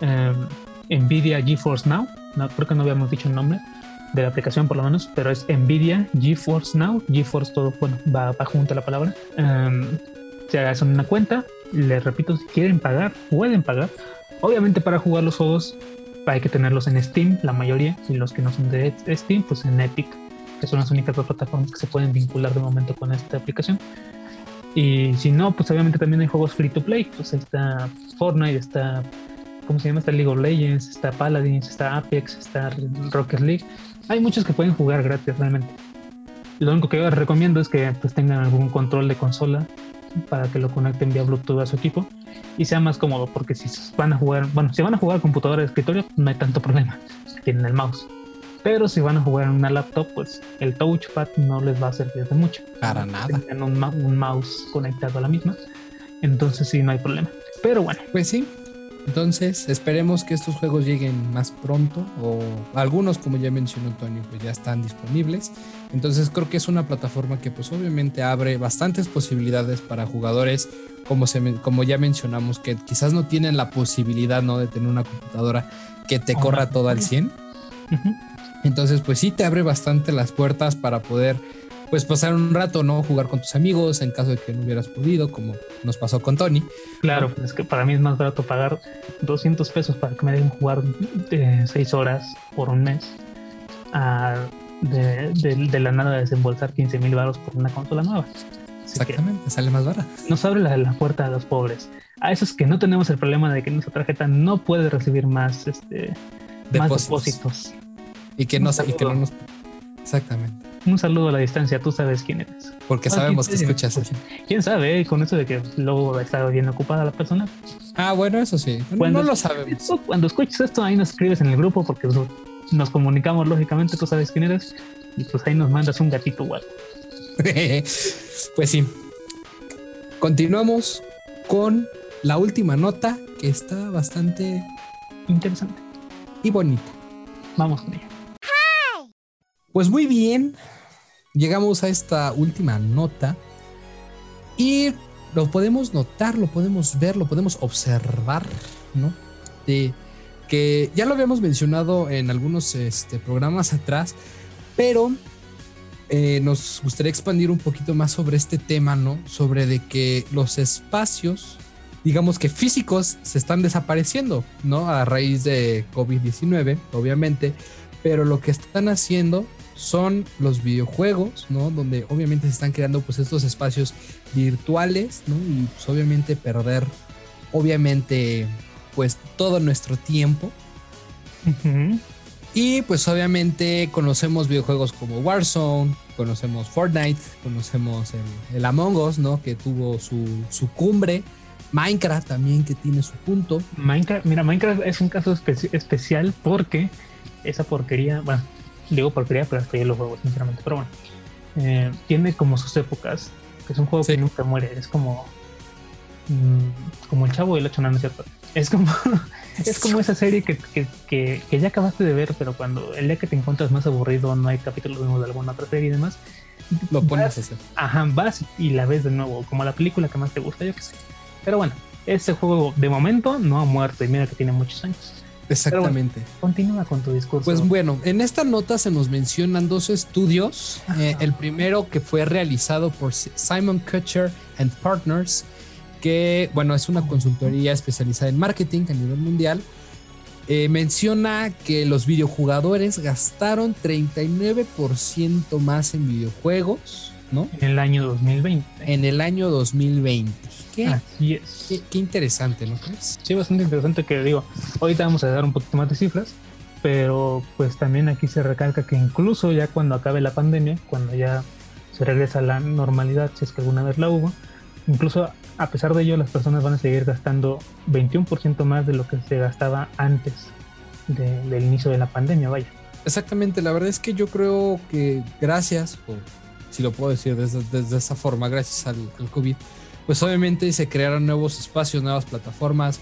A: em, Nvidia GeForce Now. No, creo que no habíamos dicho el nombre de la aplicación por lo menos, pero es Nvidia GeForce Now. GeForce todo, bueno, va, va junto a la palabra. Um, se hacen una cuenta. Les repito, si quieren pagar, pueden pagar Obviamente para jugar los juegos hay que tenerlos en Steam, la mayoría, y los que no son de Steam, pues en Epic, que son las únicas dos plataformas que se pueden vincular de momento con esta aplicación. Y si no, pues obviamente también hay juegos free to play, pues ahí está Fortnite, está, ¿cómo se llama? Está League of Legends, está Paladins, está Apex, está Rocket League. Hay muchos que pueden jugar gratis realmente. Lo único que yo les recomiendo es que pues tengan algún control de consola para que lo conecten vía Bluetooth a su equipo y sea más cómodo, porque si van a jugar, bueno, si van a jugar computadora de escritorio, no hay tanto problema, tienen el mouse. Pero si van a jugar en una laptop, pues el touchpad no les va a servir de mucho.
B: Para nada.
A: Tienen un, un mouse conectado a la misma, entonces sí, no hay problema. Pero bueno.
B: Pues sí, entonces, esperemos que estos juegos lleguen más pronto o algunos, como ya mencionó Antonio, pues ya están disponibles. Entonces, creo que es una plataforma que pues obviamente abre bastantes posibilidades para jugadores, como, se, como ya mencionamos, que quizás no tienen la posibilidad ¿no? de tener una computadora que te corra todo al 100. Entonces, pues sí te abre bastante las puertas para poder pues pasar un rato, ¿no? Jugar con tus amigos en caso de que no hubieras podido, como nos pasó con Tony.
A: Claro, pues es que para mí es más barato pagar 200 pesos para que me dejen jugar de 6 horas por un mes a de, de, la nada desembolsar 15 mil baros por una consola nueva.
B: Exactamente, sale más barata.
A: Nos abre la, la, puerta a los pobres. A esos que no tenemos el problema de que nuestra tarjeta no puede recibir más, este, depósitos. más depósitos.
B: Y que, no, y que no nos... Exactamente.
A: Un saludo a la distancia, tú sabes quién eres.
B: Porque ah, sabemos que escuchas eso.
A: ¿Quién sabe? Con eso de que luego está bien ocupada la persona.
B: Ah, bueno, eso sí. no lo sabemos.
A: Cuando escuches esto, ahí nos escribes en el grupo porque nos comunicamos lógicamente, tú sabes quién eres. Y pues ahí nos mandas un gatito igual.
B: pues sí. Continuamos con la última nota que está bastante
A: interesante
B: y bonita.
A: Vamos con ella.
B: Pues muy bien, llegamos a esta última nota y lo podemos notar, lo podemos ver, lo podemos observar, ¿no? De que ya lo habíamos mencionado en algunos este, programas atrás, pero eh, nos gustaría expandir un poquito más sobre este tema, ¿no? Sobre de que los espacios, digamos que físicos, se están desapareciendo, ¿no? A raíz de COVID-19, obviamente, pero lo que están haciendo son los videojuegos, ¿no? Donde obviamente se están creando pues estos espacios virtuales, ¿no? Y pues obviamente perder, obviamente, pues todo nuestro tiempo. Y pues obviamente conocemos videojuegos como Warzone, conocemos Fortnite, conocemos el, Among Us, ¿no? Que tuvo su, su, cumbre. Minecraft también que tiene su punto.
A: Minecraft, mira, Minecraft es un caso especial porque esa porquería, bueno, digo porquería, pero hasta yo lo juego, sinceramente. Pero bueno, eh, tiene como sus épocas, que es un juego que nunca muere. Es como. Mm, como el chavo y el ocho, no, es cierto. Es como, es como esa serie que, que, que, ya acabaste de ver, pero cuando el día que te encuentras más aburrido, no hay capítulos de alguna otra serie y demás.
B: Lo pones
A: vas, Ajá, vas y la ves de nuevo, como la película que más te gusta, yo qué sé. Pero bueno, ese juego de momento no ha muerto y mira que tiene muchos años.
B: Exactamente.
A: continúa con tu discurso.
B: Pues bueno, en esta nota se nos mencionan dos estudios. Eh, el primero que fue realizado por Simon Kutcher and Partners, que bueno, es una consultoría especializada en marketing a nivel mundial. Eh, menciona que los videojugadores gastaron 39% más en videojuegos, ¿no?
A: En el año 2020.
B: En el año 2020.
A: ¿Qué? Así es.
B: Qué, interesante, ¿no crees?
A: Sí, bastante interesante que digo, ahorita vamos a dar un poquito más de cifras, pero pues también aquí se recalca que incluso ya cuando acabe la pandemia, cuando ya se regresa a la normalidad, si es que alguna vez la hubo, incluso a pesar de ello las personas van a seguir gastando 21% más de lo que se gastaba antes del inicio de la pandemia, vaya.
B: Exactamente, la verdad es que yo creo que gracias, o si lo puedo decir desde, desde esa forma, gracias al, al COVID, pues obviamente se crearon nuevos espacios, nuevas plataformas,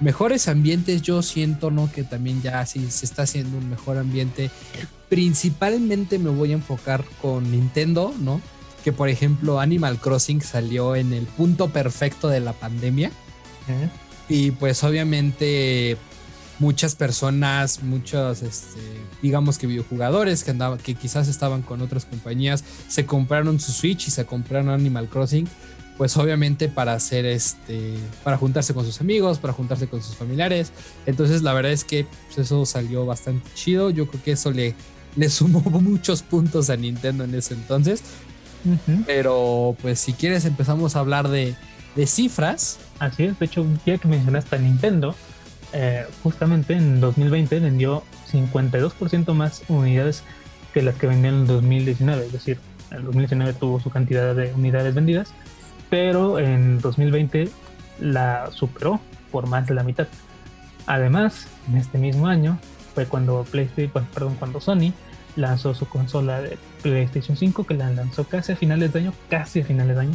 B: mejores ambientes. Yo siento, ¿no? Que también ya sí se está haciendo un mejor ambiente. Principalmente me voy a enfocar con Nintendo, ¿no? Que por ejemplo Animal Crossing salió en el punto perfecto de la pandemia. Y pues obviamente muchas personas, muchos, este, digamos que videojugadores que andaban, que quizás estaban con otras compañías, se compraron su Switch y se compraron Animal Crossing pues obviamente para hacer este, para juntarse con sus amigos, para juntarse con sus familiares. Entonces la verdad es que pues, eso salió bastante chido. Yo creo que eso le, le sumó muchos puntos a Nintendo en ese entonces. Pero pues si quieres empezamos a hablar de, de, cifras.
A: Así es, de hecho ya que mencionaste a Nintendo, eh, justamente en 2020 vendió 52% más unidades que las que vendían en 2019. Es decir, en 2019 tuvo su cantidad de unidades vendidas pero en 2020 la superó por más de la mitad. Además, en este mismo año fue cuando PlayStation, perdón, cuando Sony lanzó su consola de PlayStation 5 que la lanzó casi a finales de año, casi a finales de año.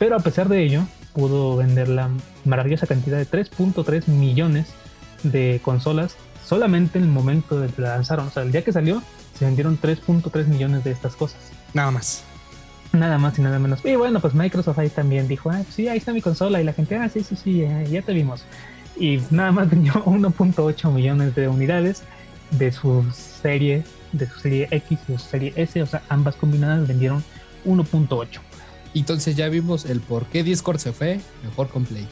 A: Pero a pesar de ello, pudo vender la maravillosa cantidad de 3.3 millones de consolas solamente en el momento de que la lanzaron. O sea, el día que salió, se vendieron 3.3 millones de estas cosas.
B: Nada más.
A: Nada más y nada menos. Y bueno, pues Microsoft ahí también dijo, ah, sí, ahí está mi consola. Y la gente, ah, sí, sí, sí, ya, te vimos. Y nada más vendió 1.8 millones de unidades de su serie de su serie X y su serie S, o sea, ambas combinadas vendieron 1.8.
B: Entonces ya vimos el por qué Discord se fue mejor con Play.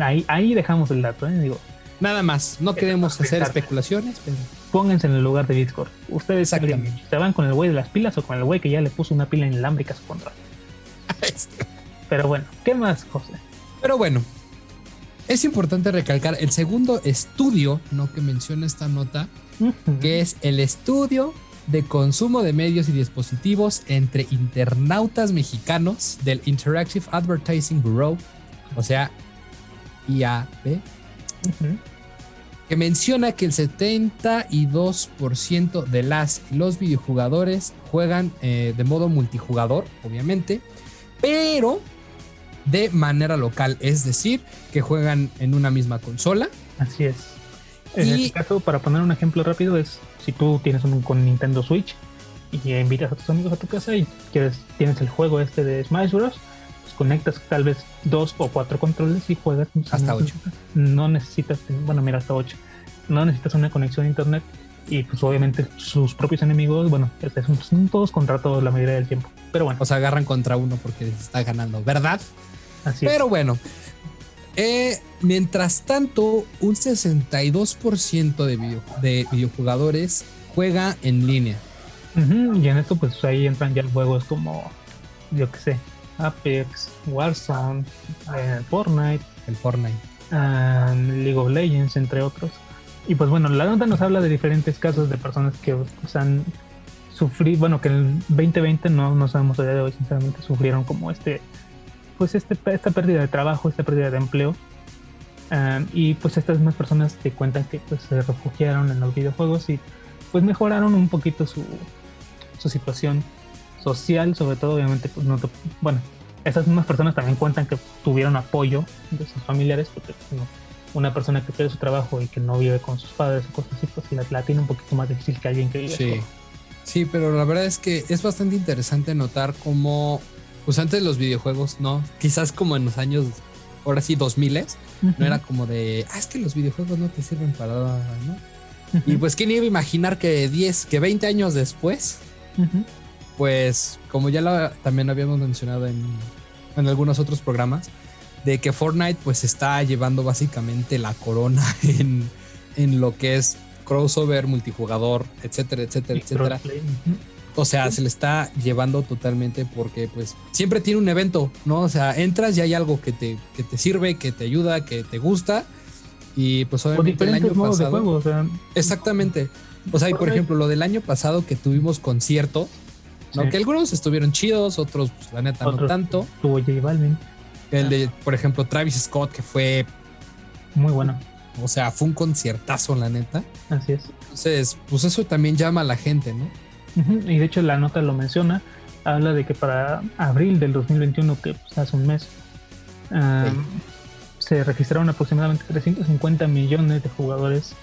A: Ahí, ahí dejamos el dato, ¿eh? digo.
B: Nada más, no queremos hacer especulaciones, pero...
A: Pónganse en el lugar de Discord. Ustedes se van con el güey de las pilas o con el güey que ya le puso una pila inalámbrica a su control. pero bueno, ¿qué más, José?
B: Pero bueno, es importante recalcar el segundo estudio, no que menciona esta nota, que es el estudio de consumo de medios y dispositivos entre internautas mexicanos del Interactive Advertising Bureau, o sea, IAB, que menciona que el 72% de las y los videojugadores juegan eh, de modo multijugador, obviamente, pero de manera local, es decir, que juegan en una misma consola.
A: Así es. En este caso, para poner un ejemplo rápido, es si tú tienes un con Nintendo Switch y invitas a tus amigos a tu casa y quieres, tienes el juego este de Smash Bros. Pues conectas tal vez dos o cuatro controles y juegas
B: hasta ocho.
A: No necesitas, bueno, mira, hasta ocho. No necesitas una conexión a internet y pues obviamente sus propios enemigos, bueno, son todos contra todos la mayoría del tiempo. Pero bueno.
B: O sea, agarran contra uno porque está ganando, ¿verdad? Pero bueno, eh, mientras tanto, un 62% de, de videojugadores juega en línea.
A: Y en esto, pues ahí entran ya juegos como, yo qué sé, Apex, Warzone, eh, Fortnite.
B: El Fortnite.
A: League of Legends, entre otros. Y pues bueno, la nota nos habla de diferentes casos de personas que pues, han sufrido, bueno, que en el 2020 no, no sabemos a día de hoy, sinceramente, sufrieron como este pues este, esta pérdida de trabajo, esta pérdida de empleo. y pues estas mismas personas te cuentan que pues se refugiaron en los videojuegos y pues mejoraron un poquito su, su situación social, sobre todo obviamente pues no bueno, esas mismas personas también cuentan que tuvieron apoyo de sus familiares porque pues, una persona que pierde su trabajo y que no vive con sus padres o cosas así, pues la, tiene un poquito más difícil que alguien que vive.
B: Sí. Sí, pero la verdad es que es bastante interesante notar cómo pues antes los videojuegos, ¿no? Quizás como en los años, ahora sí, 2000 no era como de, ah, es que los videojuegos no te sirven para nada, ¿no? Y pues, ¿quién iba a imaginar que 10, que 20 años después, pues, como ya lo, también habíamos mencionado en, en algunos otros programas, de que Fortnite pues está llevando básicamente la corona en, en lo que es crossover, multijugador, etcétera, etcétera, etcétera. O sea, se le está llevando totalmente porque pues siempre tiene un evento, ¿no? O sea, entras y hay algo que te, que te sirve, que te ayuda, que te gusta. Y pues obviamente el año pasado. Exactamente. O sea, y por ejemplo, lo del año pasado que tuvimos conciertos, ¿no? Que algunos estuvieron chidos, otros, pues, la neta, no tanto.
A: Tuvo J Balvin.
B: El de, por ejemplo, Travis Scott, que fue.
A: Muy bueno.
B: O sea, fue un conciertazo, la neta.
A: Así es.
B: Entonces, pues eso también llama a la gente, ¿no?
A: Y de hecho la nota lo menciona, habla de que para abril del 2021, que pues, hace un mes, se registraron aproximadamente 350 millones de jugadores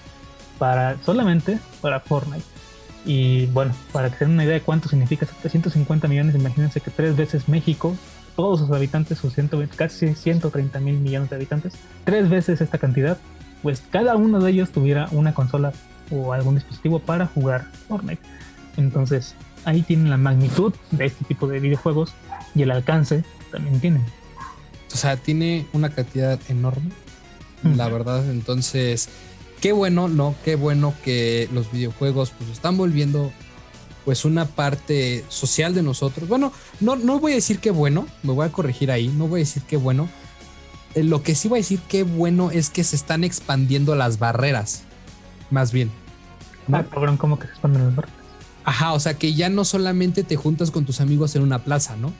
A: para solamente para Fortnite. Y bueno, para que se den una idea de cuánto significa 350 millones, imagínense que tres veces México, todos sus habitantes, sus 120, casi 130 mil millones de habitantes, tres veces esta cantidad, pues cada uno de ellos tuviera una consola o algún dispositivo para jugar Fortnite. Entonces, ahí tienen la magnitud de este tipo de videojuegos y el alcance también tienen.
B: O sea, tiene una cantidad enorme, la verdad. Entonces, qué bueno, ¿no? Qué bueno que los videojuegos pues están volviendo pues una parte social de nosotros. Bueno, no, no voy a decir qué bueno, me voy a corregir ahí, no voy a decir qué bueno. Eh, lo que sí voy a decir qué bueno es que se están expandiendo las barreras, más bien.
A: ¿no? Ah, cabrón, ¿cómo que se expanden las barreras?
B: Ajá, o sea que ya no solamente te juntas con tus amigos en una plaza, ¿no?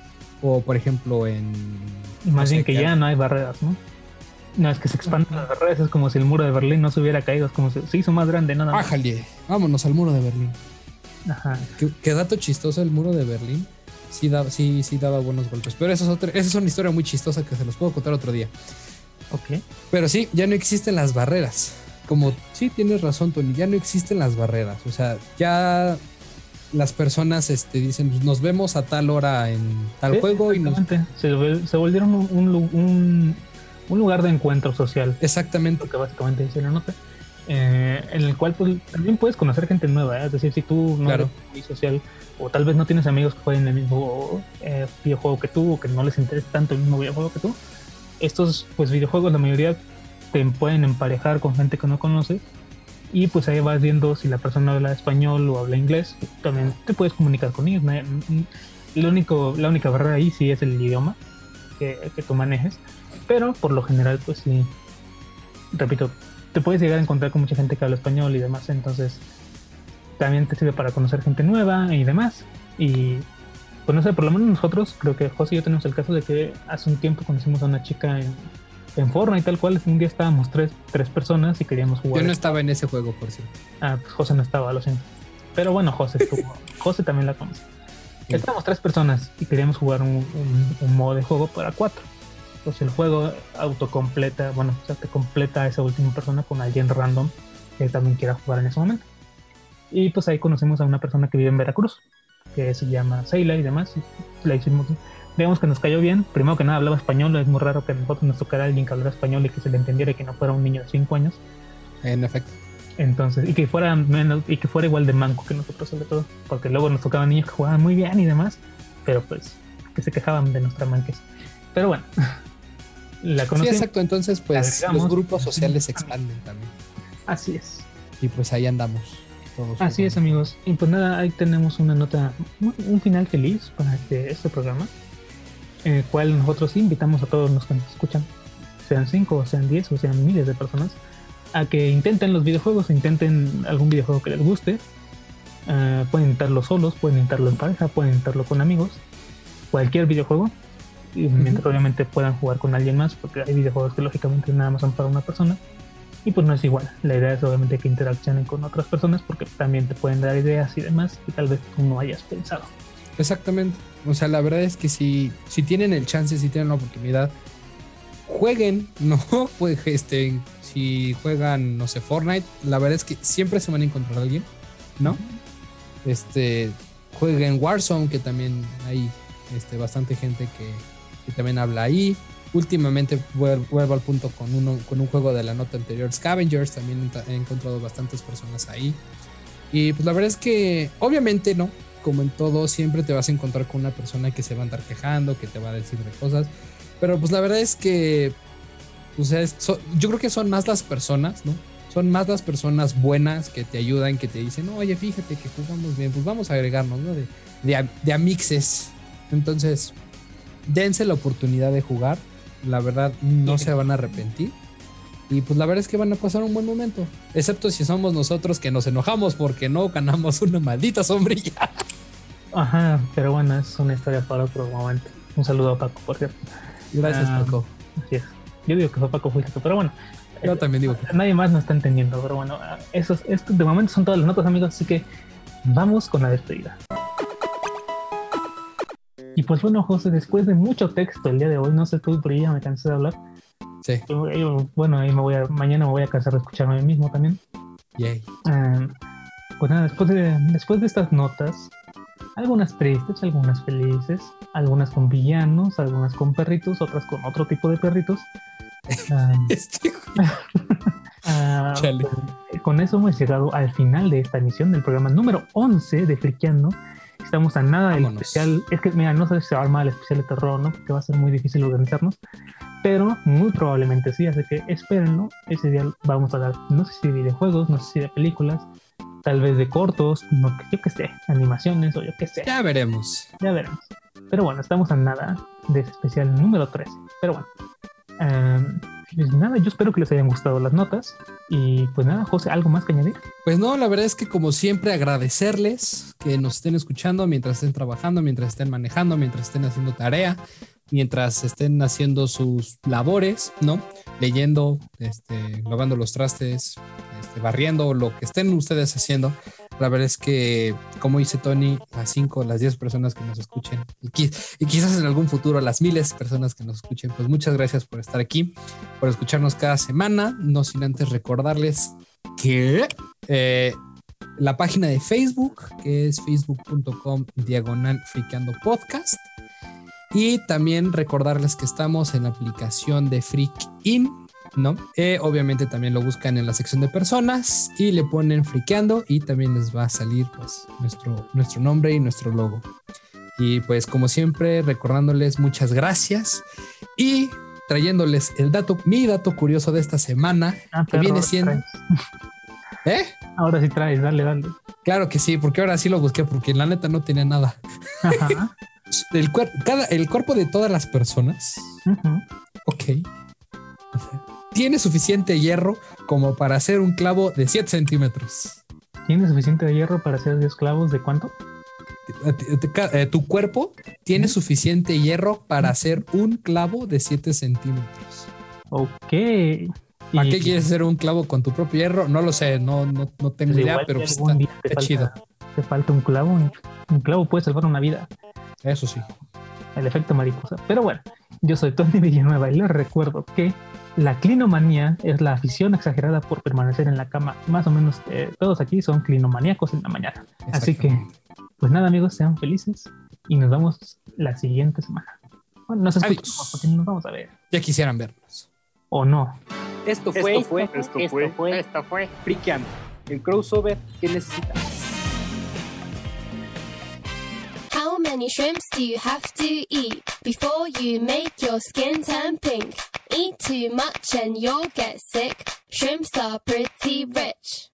B: O por ejemplo en...
A: Más bien que ya no hay barreras, ¿no? No, es que se expanden las barreras, es como si el muro de Berlín no se hubiera caído, es como si se hizo más grande, nada más.
B: Bájale, vámonos al muro de Berlín. Ajá. Qué, dato chistoso el muro de Berlín. Sí, da, sí, sí daba buenos golpes. Pero eso es otra, esa es una historia muy chistosa que se los puedo contar otro día.
A: Ok.
B: Pero sí, ya no existen las barreras. Como sí tienes razón, Tony, ya no existen las barreras. O sea, ya las personas este, dicen, pues, nos vemos a tal hora en tal juego y nos...
A: se, se volvieron un, un, un, lugar de encuentro social.
B: Exactamente.
A: Que básicamente dice la nota. eh, en el cual pues, también puedes conocer gente nueva, ¿eh? es decir, si tú no eres muy social o tal vez no tienes amigos que jueguen el mismo eh, videojuego que tú o que no les interesa tanto el mismo videojuego que tú, estos pues videojuegos la mayoría te pueden emparejar con gente que no conoces y pues ahí vas viendo si la persona habla español o habla inglés, también te puedes comunicar con ellos. Lo único, la única barrera ahí sí es el idioma que, que tú manejes, pero por lo general pues sí, repito, te puedes llegar a encontrar con mucha gente que habla español y demás, entonces también te sirve para conocer gente nueva y demás. Y pues no sé, por lo menos nosotros, creo que José y yo tenemos el caso de que hace un tiempo conocimos a una chica en, en Fortnite, tal cual, un día estábamos tres, tres personas y queríamos jugar.
B: Yo no estaba en ese juego, por cierto.
A: Ah, pues José no estaba, lo siento. Pero bueno, José estuvo. José también la conoce. Estábamos tres personas y queríamos jugar un, un modo de juego para cuatro pues el juego autocompleta, bueno, o sea, te completa a esa última persona con alguien random que también quiera jugar en ese momento. Y pues ahí conocemos a una persona que vive en Veracruz, que se llama Seila y demás. Y la hicimos, digamos que nos cayó bien. Primero que nada hablaba español, es muy raro que nosotros nos tocara alguien que hablara español y que se le entendiera y que no fuera un niño de 5 años.
B: En efecto.
A: Entonces, y que fuera menos, y que fuera igual de manco que nosotros sobre todo, porque luego nos tocaban niños que jugaban muy bien y demás, pero pues que se quejaban de nuestra manquez. Pero bueno,
B: la Sí, exacto. Entonces, pues los grupos sociales se expanden también.
A: Así es.
B: Y pues ahí andamos.
A: Todos Así es, amigos. Y pues nada, ahí tenemos una nota, un final feliz para este, este programa, en el cual nosotros invitamos a todos los que nos escuchan, sean cinco, o sean diez, o sean miles de personas, a que intenten los videojuegos, intenten algún videojuego que les guste. Uh, pueden intentarlo solos, pueden intentarlo en pareja, pueden intentarlo con amigos. Cualquier videojuego, y mientras obviamente puedan jugar con alguien más, porque hay videojuegos que lógicamente nada más son para una persona. Y pues no es igual. La idea es obviamente que interaccionen con otras personas porque también te pueden dar ideas y demás que tal vez tú no hayas pensado.
B: Exactamente. O sea, la verdad es que si, si tienen el chance, si tienen la oportunidad, jueguen, ¿no? Pues este, si juegan, no sé, Fortnite, la verdad es que siempre se van a encontrar alguien, ¿no? Este, jueguen Warzone, que también hay este, bastante gente que, que también habla ahí. Últimamente vuelvo al punto con, uno, con un juego de la nota anterior, Scavengers, también he encontrado bastantes personas ahí. Y pues la verdad es que obviamente no, como en todo, siempre te vas a encontrar con una persona que se va a andar quejando, que te va a decir de cosas. Pero pues la verdad es que, o sea, yo creo que son más las personas, ¿no? Son más las personas buenas que te ayudan, que te dicen, oye, fíjate que jugamos bien, pues vamos a agregarnos, ¿no? De, de, de amixes. Entonces, dense la oportunidad de jugar. La verdad, no se van a arrepentir. Y pues la verdad es que van a pasar un buen momento. Excepto si somos nosotros que nos enojamos porque no ganamos una maldita sombrilla.
A: Ajá, pero bueno, es una historia para otro momento. Un saludo a Paco, por cierto.
B: Gracias, ah, Paco.
A: Así es. Yo digo que fue Paco fuiste pero bueno.
B: Yo también digo que.
A: Nadie más nos está entendiendo, pero bueno, esos, estos de momento son todas las notas, amigos, así que vamos con la despedida. Y pues bueno, José, después de mucho texto el día de hoy, no sé tú, pero ya me cansé de hablar.
B: Sí.
A: bueno, ahí me voy a, mañana me voy a cansar de escucharme a mí mismo también.
B: Yay.
A: Eh, pues nada, después de, después de estas notas, algunas tristes, algunas felices, algunas con villanos, algunas con perritos, otras con otro tipo de perritos. este... con eso hemos llegado al final de esta emisión del programa número 11 de Frikiano. Estamos a nada del especial. Es que, mira, no sé si se va a armar el especial de terror, ¿no? Porque va a ser muy difícil organizarnos. Pero muy probablemente sí, así que espérenlo. Ese día vamos a hablar, no sé si de videojuegos, no sé si de películas, tal vez de cortos, no, yo qué sé, animaciones o yo qué sé.
B: Ya veremos.
A: Ya veremos. Pero bueno, estamos a nada de ese especial número 13. Pero bueno. Um, pues nada, yo espero que les hayan gustado las notas. Y pues nada, José, ¿algo más que añadir?
B: Pues no, la verdad es que como siempre agradecerles que nos estén escuchando mientras estén trabajando, mientras estén manejando, mientras estén haciendo tarea, mientras estén haciendo sus labores, ¿no? Leyendo, este, lavando los trastes, este, barriendo, lo que estén ustedes haciendo. La verdad es que, como dice Tony, las 5, las 10 personas que nos escuchen y, quizás en algún futuro las miles de personas que nos escuchen, pues muchas gracias por estar aquí, por escucharnos cada semana. No sin antes recordarles que eh, la página de Facebook, que es facebook.com diagonal friqueando podcast. Y también recordarles que estamos en la aplicación de Freak In ¿no? Eh, obviamente también lo buscan en la sección de personas y le ponen friqueando y también les va a salir pues nuestro, nuestro nombre y nuestro logo. Y pues como siempre, recordándoles muchas gracias y trayéndoles el dato, mi dato curioso de esta semana,
A: Ah,
B: que viene siendo... ¿Eh?
A: Ahora sí traes, dale, dale.
B: Claro que sí, porque ahora sí lo busqué, porque la neta no tenía nada.
A: Ajá.
B: El, cuer- cada, el cuerpo de todas las personas,
A: Ujú.
B: ok, o sea, tiene suficiente hierro como para hacer un clavo de 7 centímetros.
A: ¿Tienes suficiente hierro para hacer 10 clavos de cuánto?
B: Eh, ca- eh, Tu cuerpo tiene suficiente hierro para hacer un clavo de 7 centímetros.
A: Ok.
B: ¿Para qué quieres hacer un clavo con tu propio hierro? No lo sé, no, no, no tengo
A: pues
B: idea, pero pues está,
A: día te
B: está
A: falta-
B: chido.
A: Te falta un clavo. Un, un clavo puede salvar una vida.
B: Eso sí.
A: El efecto mariposa. Pero bueno, yo soy Tony Villanueva y les recuerdo que la clinomanía es la afición exagerada por permanecer en la cama. Más o menos eh, todos aquí son clinomaníacos en la mañana. Así que, pues nada, amigos, sean felices y nos vemos la siguiente semana. Bueno, nos
B: Adiós.
A: escuchamos porque nos vamos a ver.
B: Ya quisieran vernos.
A: O no.
C: Esto fue,
D: Esto fue,
C: esto
D: esto fue,
C: fue,
D: esto fue.
C: Friqueando, el crossover que necesitas.
E: Many shrimps do you have to eat before you make your skin turn pink? Eat too much and you'll get sick. Shrimps are pretty rich.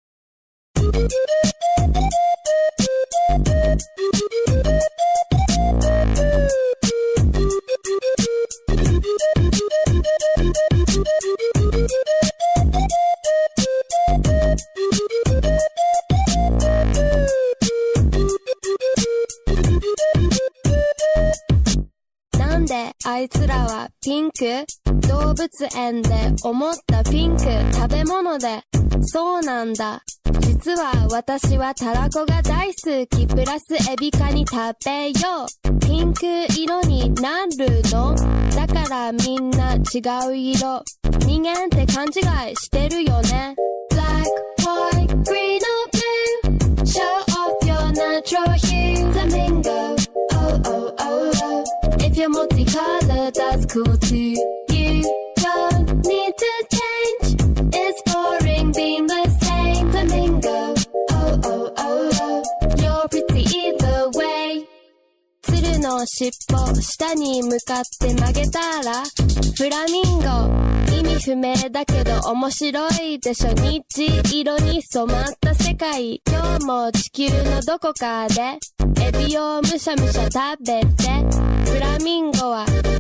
E: であいつらはピンク動物園で思ったピンク食べ物で。そうなんだ。実は私はたらこが大好き。プラスエビカニ食べよう。ピンク色になるの？だからみんな違う色。人間って勘違いしてるよね。Black, white, green or blue? Show off your natural hue Flamingo, oh oh oh oh. If you're color that's cool to You don't need to change It's boring being the same Flamingo, oh oh oh oh You're pretty either way 鶴の尻尾下に向かって曲げたらフラミンゴ意味不明だけど面白いでしょ日色に染まった世界今日も地球のどこかでエビをむしゃむしゃ食べてフラミンゴ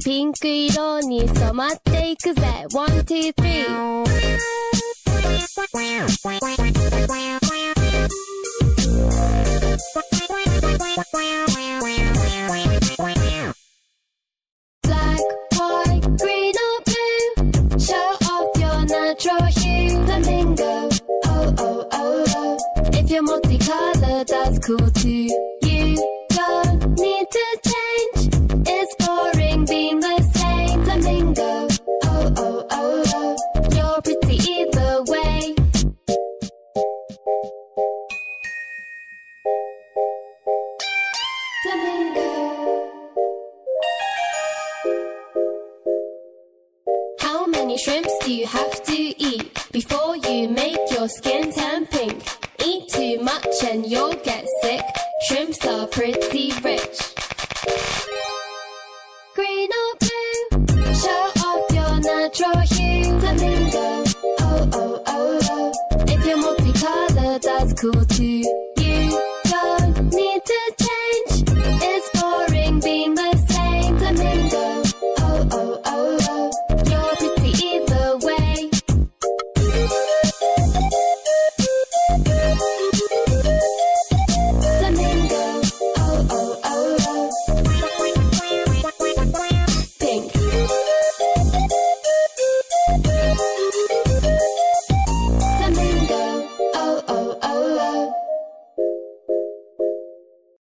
E: ピンク色に染まっていくぜ One, two, three you make your skin turn pink. Eat too much and you'll get sick. Shrimps are pretty rich. Green or blue, show off your natural hue. Flamingo, oh oh oh oh. If you're multicolored, that's cool too.